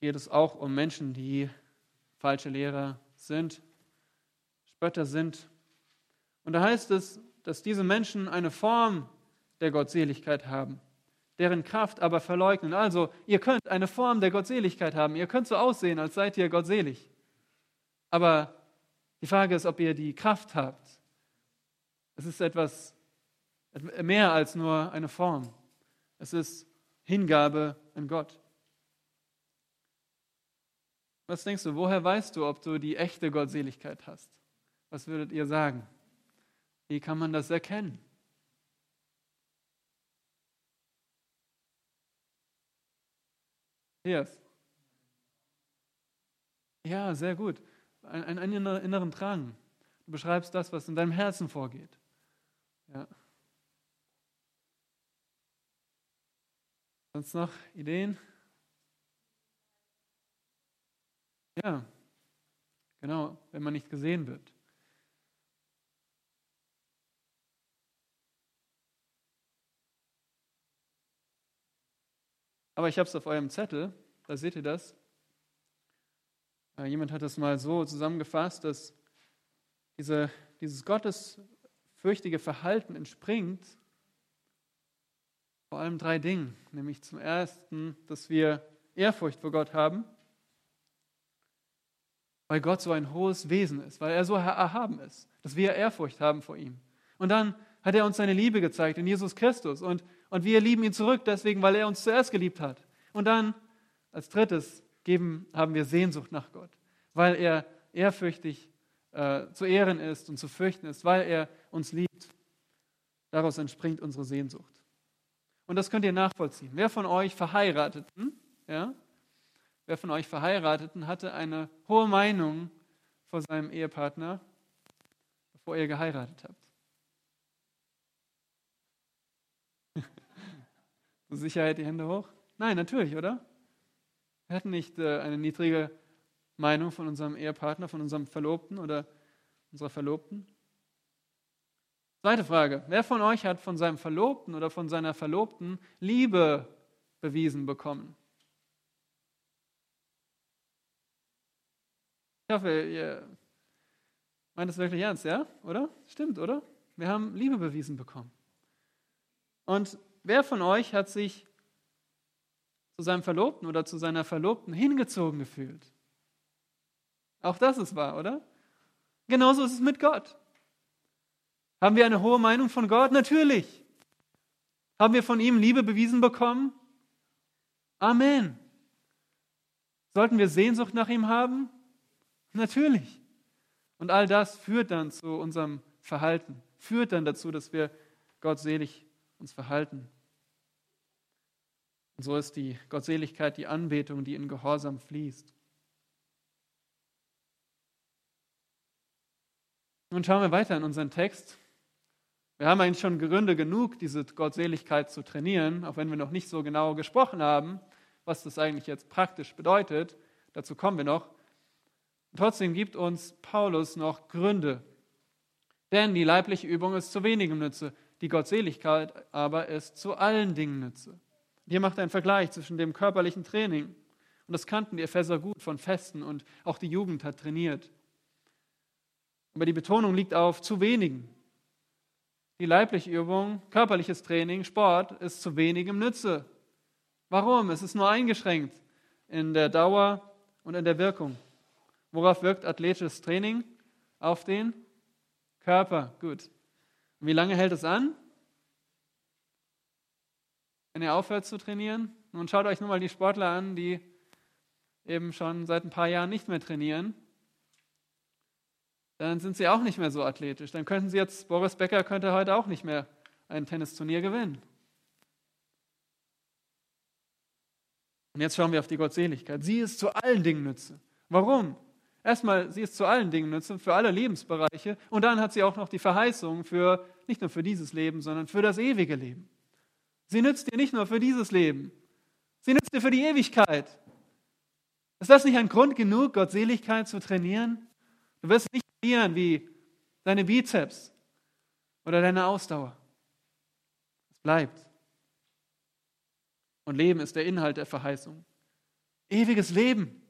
geht es auch um Menschen, die falsche Lehrer sind, Spötter sind. Und da heißt es, dass diese Menschen eine Form der Gottseligkeit haben deren Kraft aber verleugnen. Also, ihr könnt eine Form der Gottseligkeit haben. Ihr könnt so aussehen, als seid ihr gottselig. Aber die Frage ist, ob ihr die Kraft habt. Es ist etwas mehr als nur eine Form. Es ist Hingabe an Gott. Was denkst du, woher weißt du, ob du die echte Gottseligkeit hast? Was würdet ihr sagen? Wie kann man das erkennen? Yes. Ja, sehr gut. Ein, einen inneren Drang. Du beschreibst das, was in deinem Herzen vorgeht. Ja. Sonst noch Ideen? Ja, genau, wenn man nicht gesehen wird. Aber ich habe es auf eurem Zettel, da seht ihr das. Äh, jemand hat es mal so zusammengefasst, dass diese, dieses gottesfürchtige Verhalten entspringt vor allem drei Dingen. Nämlich zum ersten, dass wir Ehrfurcht vor Gott haben, weil Gott so ein hohes Wesen ist, weil er so erhaben ist, dass wir Ehrfurcht haben vor ihm. Und dann hat er uns seine Liebe gezeigt in Jesus Christus. Und und wir lieben ihn zurück deswegen, weil er uns zuerst geliebt hat. Und dann als drittes geben, haben wir Sehnsucht nach Gott, weil er ehrfürchtig äh, zu ehren ist und zu fürchten ist, weil er uns liebt. Daraus entspringt unsere Sehnsucht. Und das könnt ihr nachvollziehen. Wer von euch Verheirateten, ja, wer von euch Verheirateten hatte eine hohe Meinung vor seinem Ehepartner, bevor ihr geheiratet habt? Zur Sicherheit die Hände hoch? Nein, natürlich, oder? Wir hatten nicht äh, eine niedrige Meinung von unserem Ehepartner, von unserem Verlobten oder unserer Verlobten. Zweite Frage. Wer von euch hat von seinem Verlobten oder von seiner Verlobten Liebe bewiesen bekommen? Ich hoffe, ihr meint es wirklich ernst, ja? Oder? Stimmt, oder? Wir haben Liebe bewiesen bekommen. Und Wer von euch hat sich zu seinem Verlobten oder zu seiner Verlobten hingezogen gefühlt. Auch das ist wahr, oder? Genauso ist es mit Gott. Haben wir eine hohe Meinung von Gott? Natürlich. Haben wir von ihm Liebe bewiesen bekommen? Amen. Sollten wir Sehnsucht nach ihm haben? Natürlich. Und all das führt dann zu unserem Verhalten, führt dann dazu, dass wir gottselig uns verhalten. Und so ist die Gottseligkeit die Anbetung, die in Gehorsam fließt. Nun schauen wir weiter in unseren Text. Wir haben eigentlich schon Gründe genug, diese Gottseligkeit zu trainieren, auch wenn wir noch nicht so genau gesprochen haben, was das eigentlich jetzt praktisch bedeutet. Dazu kommen wir noch. Trotzdem gibt uns Paulus noch Gründe. Denn die leibliche Übung ist zu wenigem Nütze, die Gottseligkeit aber ist zu allen Dingen Nütze. Hier macht er einen Vergleich zwischen dem körperlichen Training, und das kannten die Epheser gut von Festen und auch die Jugend hat trainiert. Aber die Betonung liegt auf zu wenigen. Die leibliche Übung, körperliches Training, Sport ist zu wenigem Nütze. Warum? Es ist nur eingeschränkt in der Dauer und in der Wirkung. Worauf wirkt athletisches Training? Auf den Körper. Gut. Und wie lange hält es an? Wenn ihr aufhört zu trainieren? Nun schaut euch nur mal die Sportler an, die eben schon seit ein paar Jahren nicht mehr trainieren. Dann sind sie auch nicht mehr so athletisch. Dann könnten sie jetzt, Boris Becker könnte heute auch nicht mehr ein Tennisturnier gewinnen. Und jetzt schauen wir auf die Gottseligkeit. Sie ist zu allen Dingen Nütze. Warum? Erstmal, sie ist zu allen Dingen nützlich, für alle Lebensbereiche. Und dann hat sie auch noch die Verheißung für, nicht nur für dieses Leben, sondern für das ewige Leben. Sie nützt dir nicht nur für dieses Leben, sie nützt dir für die Ewigkeit. Ist das nicht ein Grund genug, Gottseligkeit zu trainieren? Du wirst nicht trainieren wie deine Bizeps oder deine Ausdauer. Es bleibt. Und Leben ist der Inhalt der Verheißung. Ewiges Leben.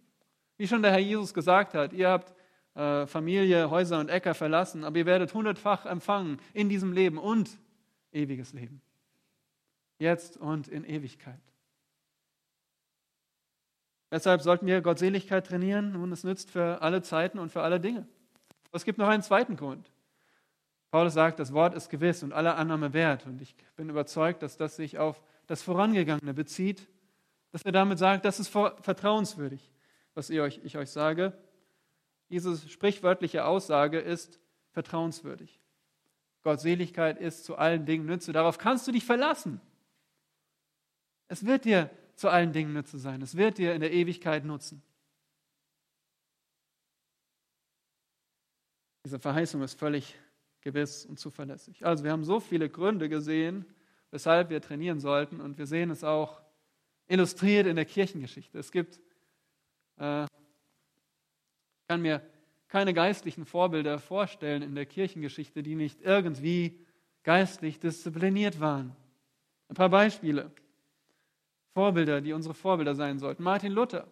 Wie schon der Herr Jesus gesagt hat, ihr habt äh, Familie, Häuser und Äcker verlassen, aber ihr werdet hundertfach empfangen in diesem Leben und ewiges Leben. Jetzt und in Ewigkeit. Deshalb sollten wir Gottseligkeit trainieren und es nützt für alle Zeiten und für alle Dinge. Aber es gibt noch einen zweiten Grund. Paulus sagt, das Wort ist gewiss und aller Annahme wert. Und ich bin überzeugt, dass das sich auf das Vorangegangene bezieht, dass er damit sagt, das ist vertrauenswürdig was ich euch, ich euch sage. Diese sprichwörtliche Aussage ist vertrauenswürdig. Gottseligkeit ist zu allen Dingen Nütze. Darauf kannst du dich verlassen. Es wird dir zu allen Dingen Nütze sein. Es wird dir in der Ewigkeit nutzen. Diese Verheißung ist völlig gewiss und zuverlässig. Also wir haben so viele Gründe gesehen, weshalb wir trainieren sollten und wir sehen es auch illustriert in der Kirchengeschichte. Es gibt äh, ich kann mir keine geistlichen Vorbilder vorstellen in der Kirchengeschichte, die nicht irgendwie geistlich diszipliniert waren. Ein paar Beispiele. Vorbilder, die unsere Vorbilder sein sollten. Martin Luther.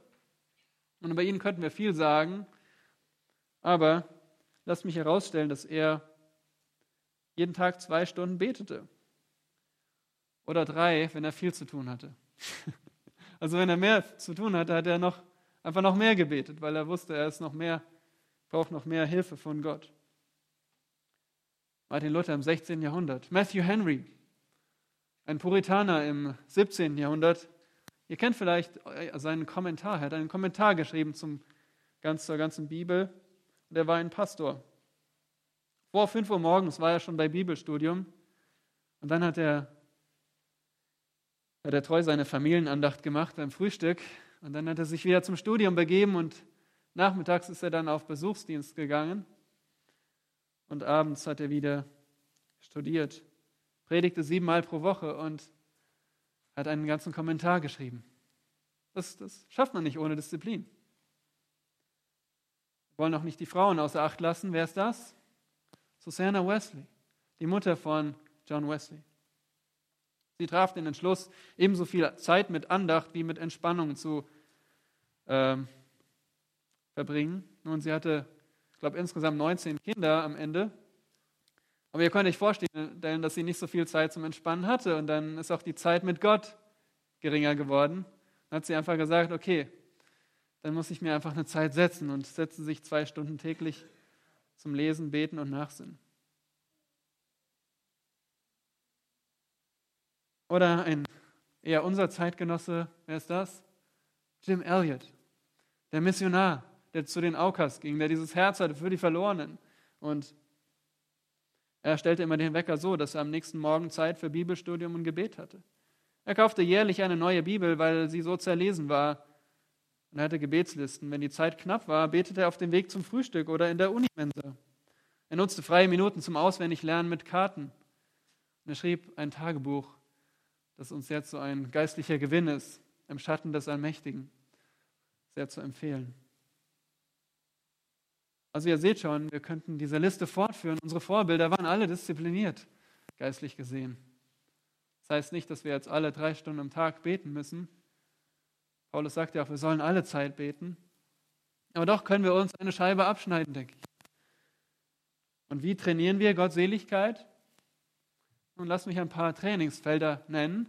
Und über ihn könnten wir viel sagen, aber lasst mich herausstellen, dass er jeden Tag zwei Stunden betete. Oder drei, wenn er viel zu tun hatte. Also wenn er mehr zu tun hatte, hat er noch einfach noch mehr gebetet, weil er wusste, er ist noch mehr, braucht noch mehr Hilfe von Gott. Martin Luther im 16. Jahrhundert. Matthew Henry, ein Puritaner im 17. Jahrhundert. Ihr kennt vielleicht seinen Kommentar. Er hat einen Kommentar geschrieben zum, ganz, zur ganzen Bibel. Und er war ein Pastor. Vor 5 Uhr morgens war er schon bei Bibelstudium. Und dann hat er, hat er treu seine Familienandacht gemacht beim Frühstück. Und dann hat er sich wieder zum Studium begeben und nachmittags ist er dann auf Besuchsdienst gegangen. Und abends hat er wieder studiert, predigte siebenmal pro Woche und hat einen ganzen Kommentar geschrieben. Das, das schafft man nicht ohne Disziplin. Wir wollen auch nicht die Frauen außer Acht lassen. Wer ist das? Susanna Wesley, die Mutter von John Wesley. Sie traf den Entschluss, ebenso viel Zeit mit Andacht wie mit Entspannung zu äh, verbringen. Nun, sie hatte, ich glaube, insgesamt 19 Kinder am Ende. Aber ihr könnt euch vorstellen, dass sie nicht so viel Zeit zum Entspannen hatte. Und dann ist auch die Zeit mit Gott geringer geworden. Dann hat sie einfach gesagt, okay, dann muss ich mir einfach eine Zeit setzen und setzte sich zwei Stunden täglich zum Lesen, Beten und Nachsinnen. Oder ein eher unser Zeitgenosse, wer ist das? Jim Elliot, der Missionar, der zu den Aukas ging, der dieses Herz hatte für die Verlorenen. Und er stellte immer den Wecker so, dass er am nächsten Morgen Zeit für Bibelstudium und Gebet hatte. Er kaufte jährlich eine neue Bibel, weil sie so zerlesen war. Und er hatte Gebetslisten. Wenn die Zeit knapp war, betete er auf dem Weg zum Frühstück oder in der Unimensa. Er nutzte freie Minuten zum Auswendiglernen mit Karten. Und er schrieb ein Tagebuch, das uns jetzt so ein geistlicher Gewinn ist, im Schatten des Allmächtigen. Sehr zu empfehlen. Also ihr seht schon, wir könnten diese Liste fortführen. Unsere Vorbilder waren alle diszipliniert, geistlich gesehen. Das heißt nicht, dass wir jetzt alle drei Stunden am Tag beten müssen. Paulus sagt ja auch, wir sollen alle Zeit beten. Aber doch können wir uns eine Scheibe abschneiden, denke ich. Und wie trainieren wir Gottseligkeit? Nun lass mich ein paar Trainingsfelder nennen,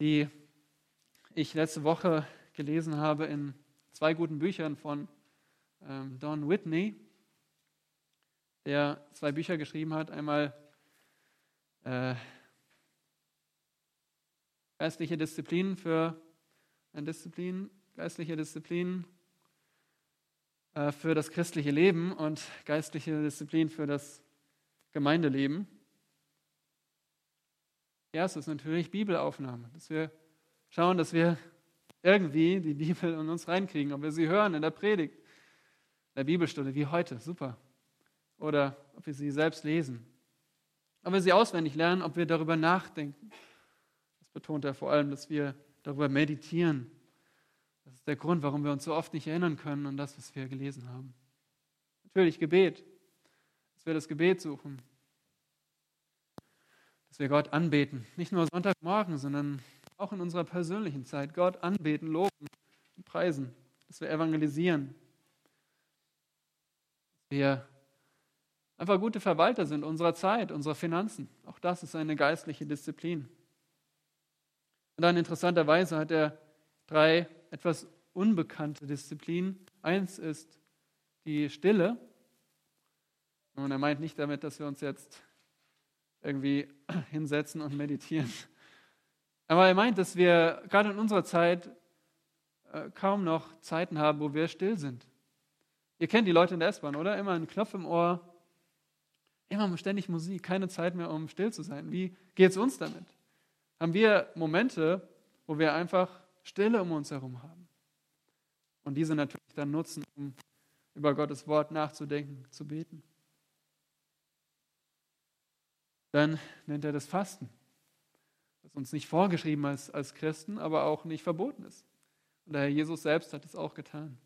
die ich letzte Woche gelesen habe in zwei guten Büchern von ähm, Don Whitney, der zwei Bücher geschrieben hat. Einmal äh, geistliche Disziplin für ein Disziplin, geistliche Disziplin äh, für das christliche Leben und geistliche Disziplin für das Gemeindeleben. Erstes natürlich Bibelaufnahme, dass wir schauen, dass wir irgendwie die Bibel in uns reinkriegen, ob wir sie hören in der Predigt, der Bibelstunde, wie heute, super. Oder ob wir sie selbst lesen. Ob wir sie auswendig lernen, ob wir darüber nachdenken. Das betont er vor allem, dass wir darüber meditieren. Das ist der Grund, warum wir uns so oft nicht erinnern können an das, was wir gelesen haben. Natürlich Gebet, dass wir das Gebet suchen, dass wir Gott anbeten. Nicht nur Sonntagmorgen, sondern auch in unserer persönlichen Zeit. Gott anbeten, loben und preisen. Dass wir evangelisieren wir einfach gute Verwalter sind unserer Zeit, unserer Finanzen. Auch das ist eine geistliche Disziplin. Und dann interessanterweise hat er drei etwas unbekannte Disziplinen. Eins ist die Stille. Und er meint nicht damit, dass wir uns jetzt irgendwie hinsetzen und meditieren. Aber er meint, dass wir gerade in unserer Zeit äh, kaum noch Zeiten haben, wo wir still sind. Ihr kennt die Leute in der S-Bahn, oder? Immer ein Knopf im Ohr, immer ständig Musik, keine Zeit mehr, um still zu sein. Wie geht es uns damit? Haben wir Momente, wo wir einfach Stille um uns herum haben? Und diese natürlich dann nutzen, um über Gottes Wort nachzudenken, zu beten. Dann nennt er das Fasten, das uns nicht vorgeschrieben ist als Christen, aber auch nicht verboten ist. Und der Herr Jesus selbst hat es auch getan.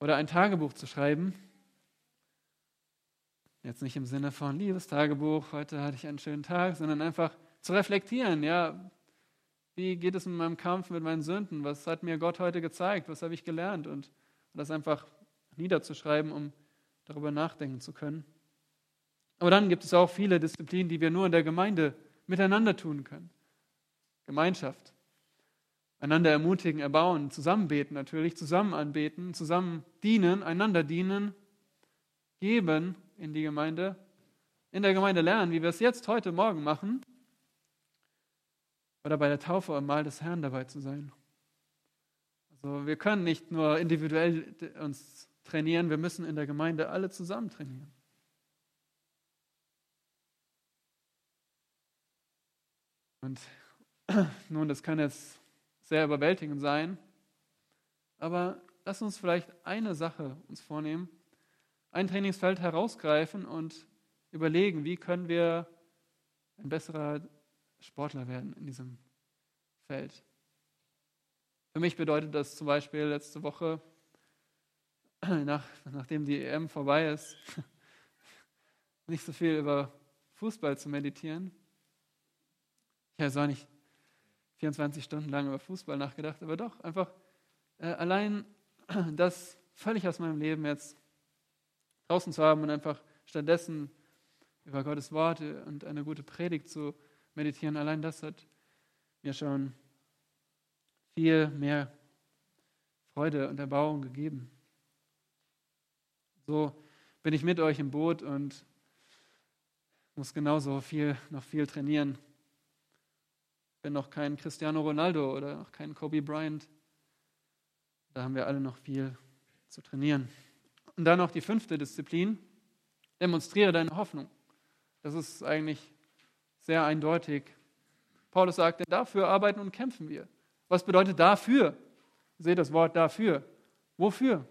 Oder ein Tagebuch zu schreiben. Jetzt nicht im Sinne von liebes Tagebuch, heute hatte ich einen schönen Tag, sondern einfach zu reflektieren, ja, wie geht es in meinem Kampf mit meinen Sünden? Was hat mir Gott heute gezeigt? Was habe ich gelernt? Und das einfach niederzuschreiben, um darüber nachdenken zu können. Aber dann gibt es auch viele Disziplinen, die wir nur in der Gemeinde miteinander tun können. Gemeinschaft einander ermutigen, erbauen, zusammen beten natürlich, zusammen anbeten, zusammen dienen, einander dienen, geben in die Gemeinde, in der Gemeinde lernen, wie wir es jetzt heute Morgen machen, oder bei der Taufe am Mahl des Herrn dabei zu sein. Also wir können nicht nur individuell uns trainieren, wir müssen in der Gemeinde alle zusammen trainieren. Und nun, das kann jetzt sehr überwältigend sein. Aber lass uns vielleicht eine Sache uns vornehmen, ein Trainingsfeld herausgreifen und überlegen, wie können wir ein besserer Sportler werden in diesem Feld. Für mich bedeutet das zum Beispiel letzte Woche, nach, nachdem die EM vorbei ist, nicht so viel über Fußball zu meditieren. Ich weiß auch nicht, 24 Stunden lang über Fußball nachgedacht, aber doch einfach äh, allein das völlig aus meinem Leben jetzt draußen zu haben und einfach stattdessen über Gottes Worte und eine gute Predigt zu meditieren, allein das hat mir schon viel mehr Freude und Erbauung gegeben. So bin ich mit euch im Boot und muss genauso viel, noch viel trainieren. Bin noch kein Cristiano Ronaldo oder noch kein Kobe Bryant. Da haben wir alle noch viel zu trainieren. Und dann noch die fünfte Disziplin. Demonstriere deine Hoffnung. Das ist eigentlich sehr eindeutig. Paulus sagt, denn dafür arbeiten und kämpfen wir. Was bedeutet dafür? Seht das Wort dafür. Wofür?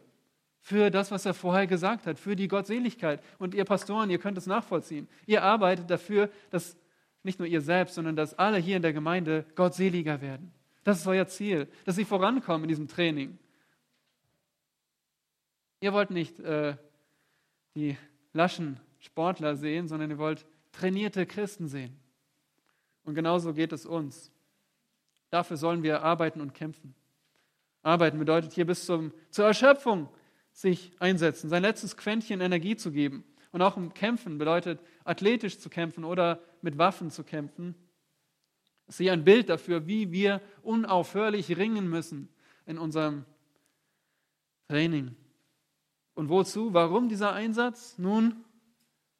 Für das, was er vorher gesagt hat, für die Gottseligkeit. Und ihr Pastoren, ihr könnt es nachvollziehen. Ihr arbeitet dafür, dass nicht nur ihr selbst, sondern dass alle hier in der Gemeinde gottseliger werden. Das ist euer Ziel, dass sie vorankommen in diesem Training. Ihr wollt nicht äh, die laschen Sportler sehen, sondern ihr wollt trainierte Christen sehen. Und genauso geht es uns. Dafür sollen wir arbeiten und kämpfen. Arbeiten bedeutet hier bis zum, zur Erschöpfung sich einsetzen, sein letztes Quäntchen Energie zu geben. Und auch im Kämpfen bedeutet athletisch zu kämpfen oder mit Waffen zu kämpfen. Ich sehe ein Bild dafür, wie wir unaufhörlich ringen müssen in unserem Training. Und wozu? Warum dieser Einsatz? Nun,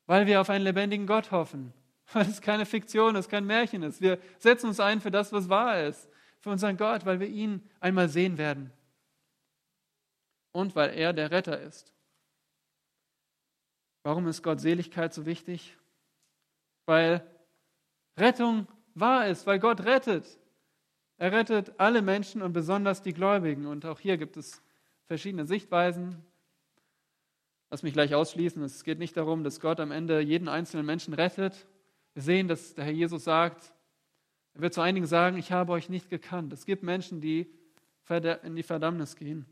weil wir auf einen lebendigen Gott hoffen. Weil es keine Fiktion ist, kein Märchen ist. Wir setzen uns ein für das, was wahr ist. Für unseren Gott, weil wir ihn einmal sehen werden. Und weil er der Retter ist. Warum ist Gottseligkeit so wichtig? Weil Rettung wahr ist, weil Gott rettet. Er rettet alle Menschen und besonders die Gläubigen. Und auch hier gibt es verschiedene Sichtweisen. Lass mich gleich ausschließen. Es geht nicht darum, dass Gott am Ende jeden einzelnen Menschen rettet. Wir sehen, dass der Herr Jesus sagt, er wird zu einigen sagen, ich habe euch nicht gekannt. Es gibt Menschen, die in die Verdammnis gehen.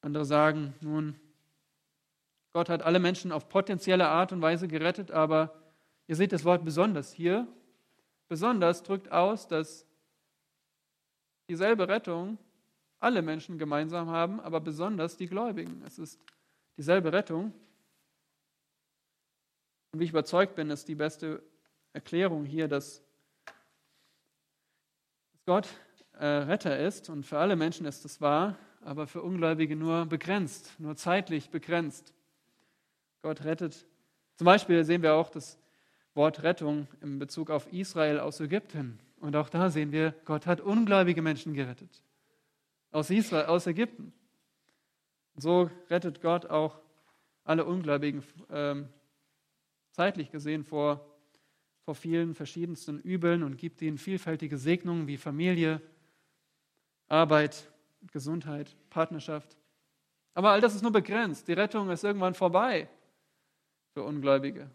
Andere sagen, nun, Gott hat alle Menschen auf potenzielle Art und Weise gerettet, aber ihr seht das Wort besonders hier. Besonders drückt aus, dass dieselbe Rettung alle Menschen gemeinsam haben, aber besonders die Gläubigen. Es ist dieselbe Rettung. Und wie ich überzeugt bin, ist die beste Erklärung hier, dass Gott äh, Retter ist und für alle Menschen ist es wahr, aber für Ungläubige nur begrenzt, nur zeitlich begrenzt. Gott rettet. Zum Beispiel sehen wir auch das Wort Rettung in Bezug auf Israel aus Ägypten. Und auch da sehen wir, Gott hat ungläubige Menschen gerettet aus Israel, aus Ägypten. So rettet Gott auch alle Ungläubigen ähm, zeitlich gesehen vor, vor vielen verschiedensten Übeln und gibt ihnen vielfältige Segnungen wie Familie, Arbeit, Gesundheit, Partnerschaft. Aber all das ist nur begrenzt. Die Rettung ist irgendwann vorbei für Ungläubige.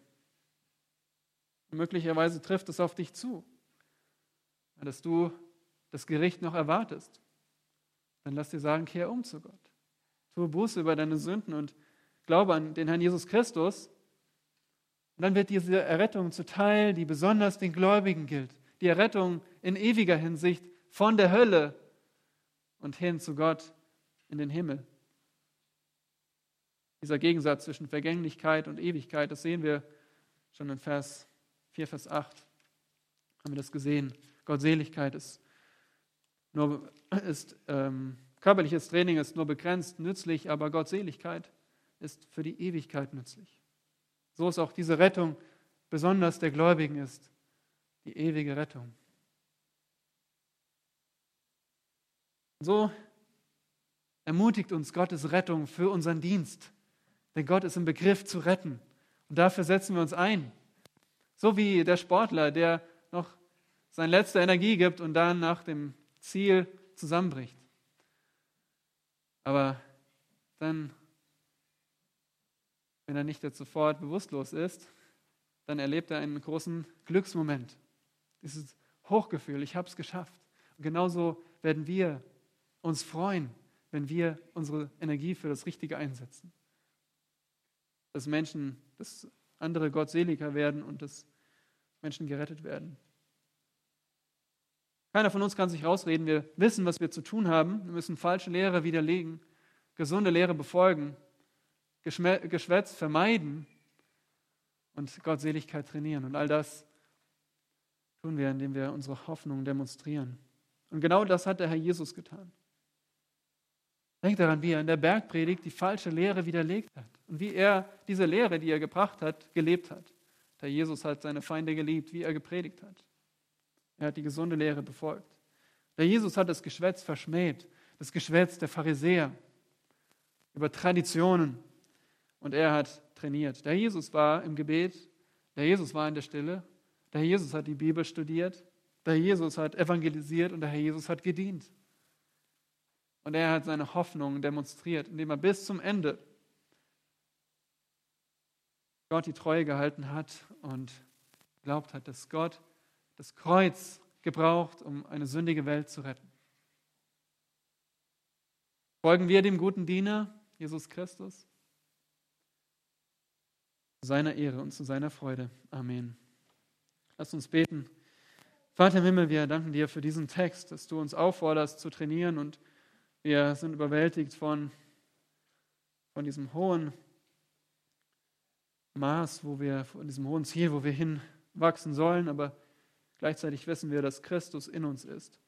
Und möglicherweise trifft es auf dich zu, dass du das Gericht noch erwartest dann lass dir sagen, kehr um zu Gott. Tue Buße über deine Sünden und glaube an den Herrn Jesus Christus. Und dann wird diese Errettung zuteil, die besonders den Gläubigen gilt. Die Errettung in ewiger Hinsicht von der Hölle und hin zu Gott in den Himmel. Dieser Gegensatz zwischen Vergänglichkeit und Ewigkeit, das sehen wir schon in Vers 4, Vers 8. Haben wir das gesehen? Gottseligkeit ist nur ist ähm, körperliches Training ist nur begrenzt nützlich, aber Gottseligkeit ist für die Ewigkeit nützlich. So ist auch diese Rettung besonders der Gläubigen ist, die ewige Rettung. So ermutigt uns Gottes Rettung für unseren Dienst. Denn Gott ist im Begriff zu retten. Und dafür setzen wir uns ein. So wie der Sportler, der noch seine letzte Energie gibt und dann nach dem Ziel zusammenbricht. Aber dann, wenn er nicht sofort bewusstlos ist, dann erlebt er einen großen Glücksmoment. Dieses Hochgefühl, ich habe es geschafft. Und genauso werden wir uns freuen, wenn wir unsere Energie für das Richtige einsetzen. Dass Menschen, dass andere gottseliger werden und dass Menschen gerettet werden. Keiner von uns kann sich rausreden. Wir wissen, was wir zu tun haben. Wir müssen falsche Lehre widerlegen, gesunde Lehre befolgen, Geschwätz vermeiden und Gottseligkeit trainieren. Und all das tun wir, indem wir unsere Hoffnung demonstrieren. Und genau das hat der Herr Jesus getan. Denkt daran, wie er in der Bergpredigt die falsche Lehre widerlegt hat und wie er diese Lehre, die er gebracht hat, gelebt hat. Der Jesus hat seine Feinde geliebt, wie er gepredigt hat. Er hat die gesunde Lehre befolgt. Der Jesus hat das Geschwätz verschmäht, das Geschwätz der Pharisäer über Traditionen. Und er hat trainiert. Der Jesus war im Gebet, der Jesus war in der Stille, der Jesus hat die Bibel studiert, der Jesus hat evangelisiert und der Jesus hat gedient. Und er hat seine Hoffnung demonstriert, indem er bis zum Ende Gott die Treue gehalten hat und glaubt hat, dass Gott das Kreuz gebraucht, um eine sündige Welt zu retten. Folgen wir dem guten Diener, Jesus Christus? Zu seiner Ehre und zu seiner Freude. Amen. Lass uns beten. Vater im Himmel, wir danken dir für diesen Text, dass du uns aufforderst zu trainieren und wir sind überwältigt von, von diesem hohen Maß, wo wir, von diesem hohen Ziel, wo wir hinwachsen sollen, aber gleichzeitig wissen wir, dass Christus in uns ist,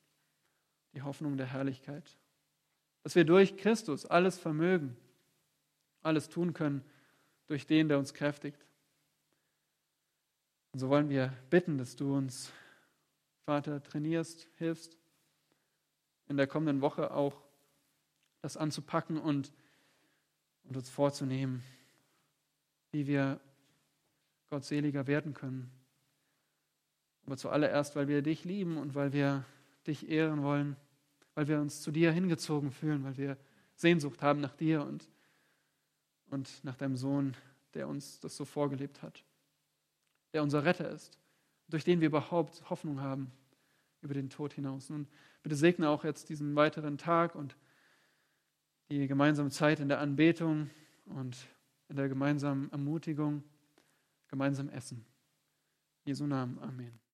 die Hoffnung der Herrlichkeit. Dass wir durch Christus alles vermögen, alles tun können durch den, der uns kräftigt. Und so wollen wir bitten, dass du uns, Vater, trainierst, hilfst, in der kommenden Woche auch das anzupacken und, und uns vorzunehmen, wie wir gottseliger werden können. Aber zuallererst, weil wir dich lieben und weil wir dich ehren wollen, weil wir uns zu dir hingezogen fühlen, weil wir Sehnsucht haben nach dir und, und nach deinem Sohn, der uns das so vorgelebt hat, der unser Retter ist, durch den wir überhaupt Hoffnung haben über den Tod hinaus. Und bitte segne auch jetzt diesen weiteren Tag und die gemeinsame Zeit in der Anbetung und in der gemeinsamen Ermutigung, gemeinsam Essen. In Jesu Namen. Amen.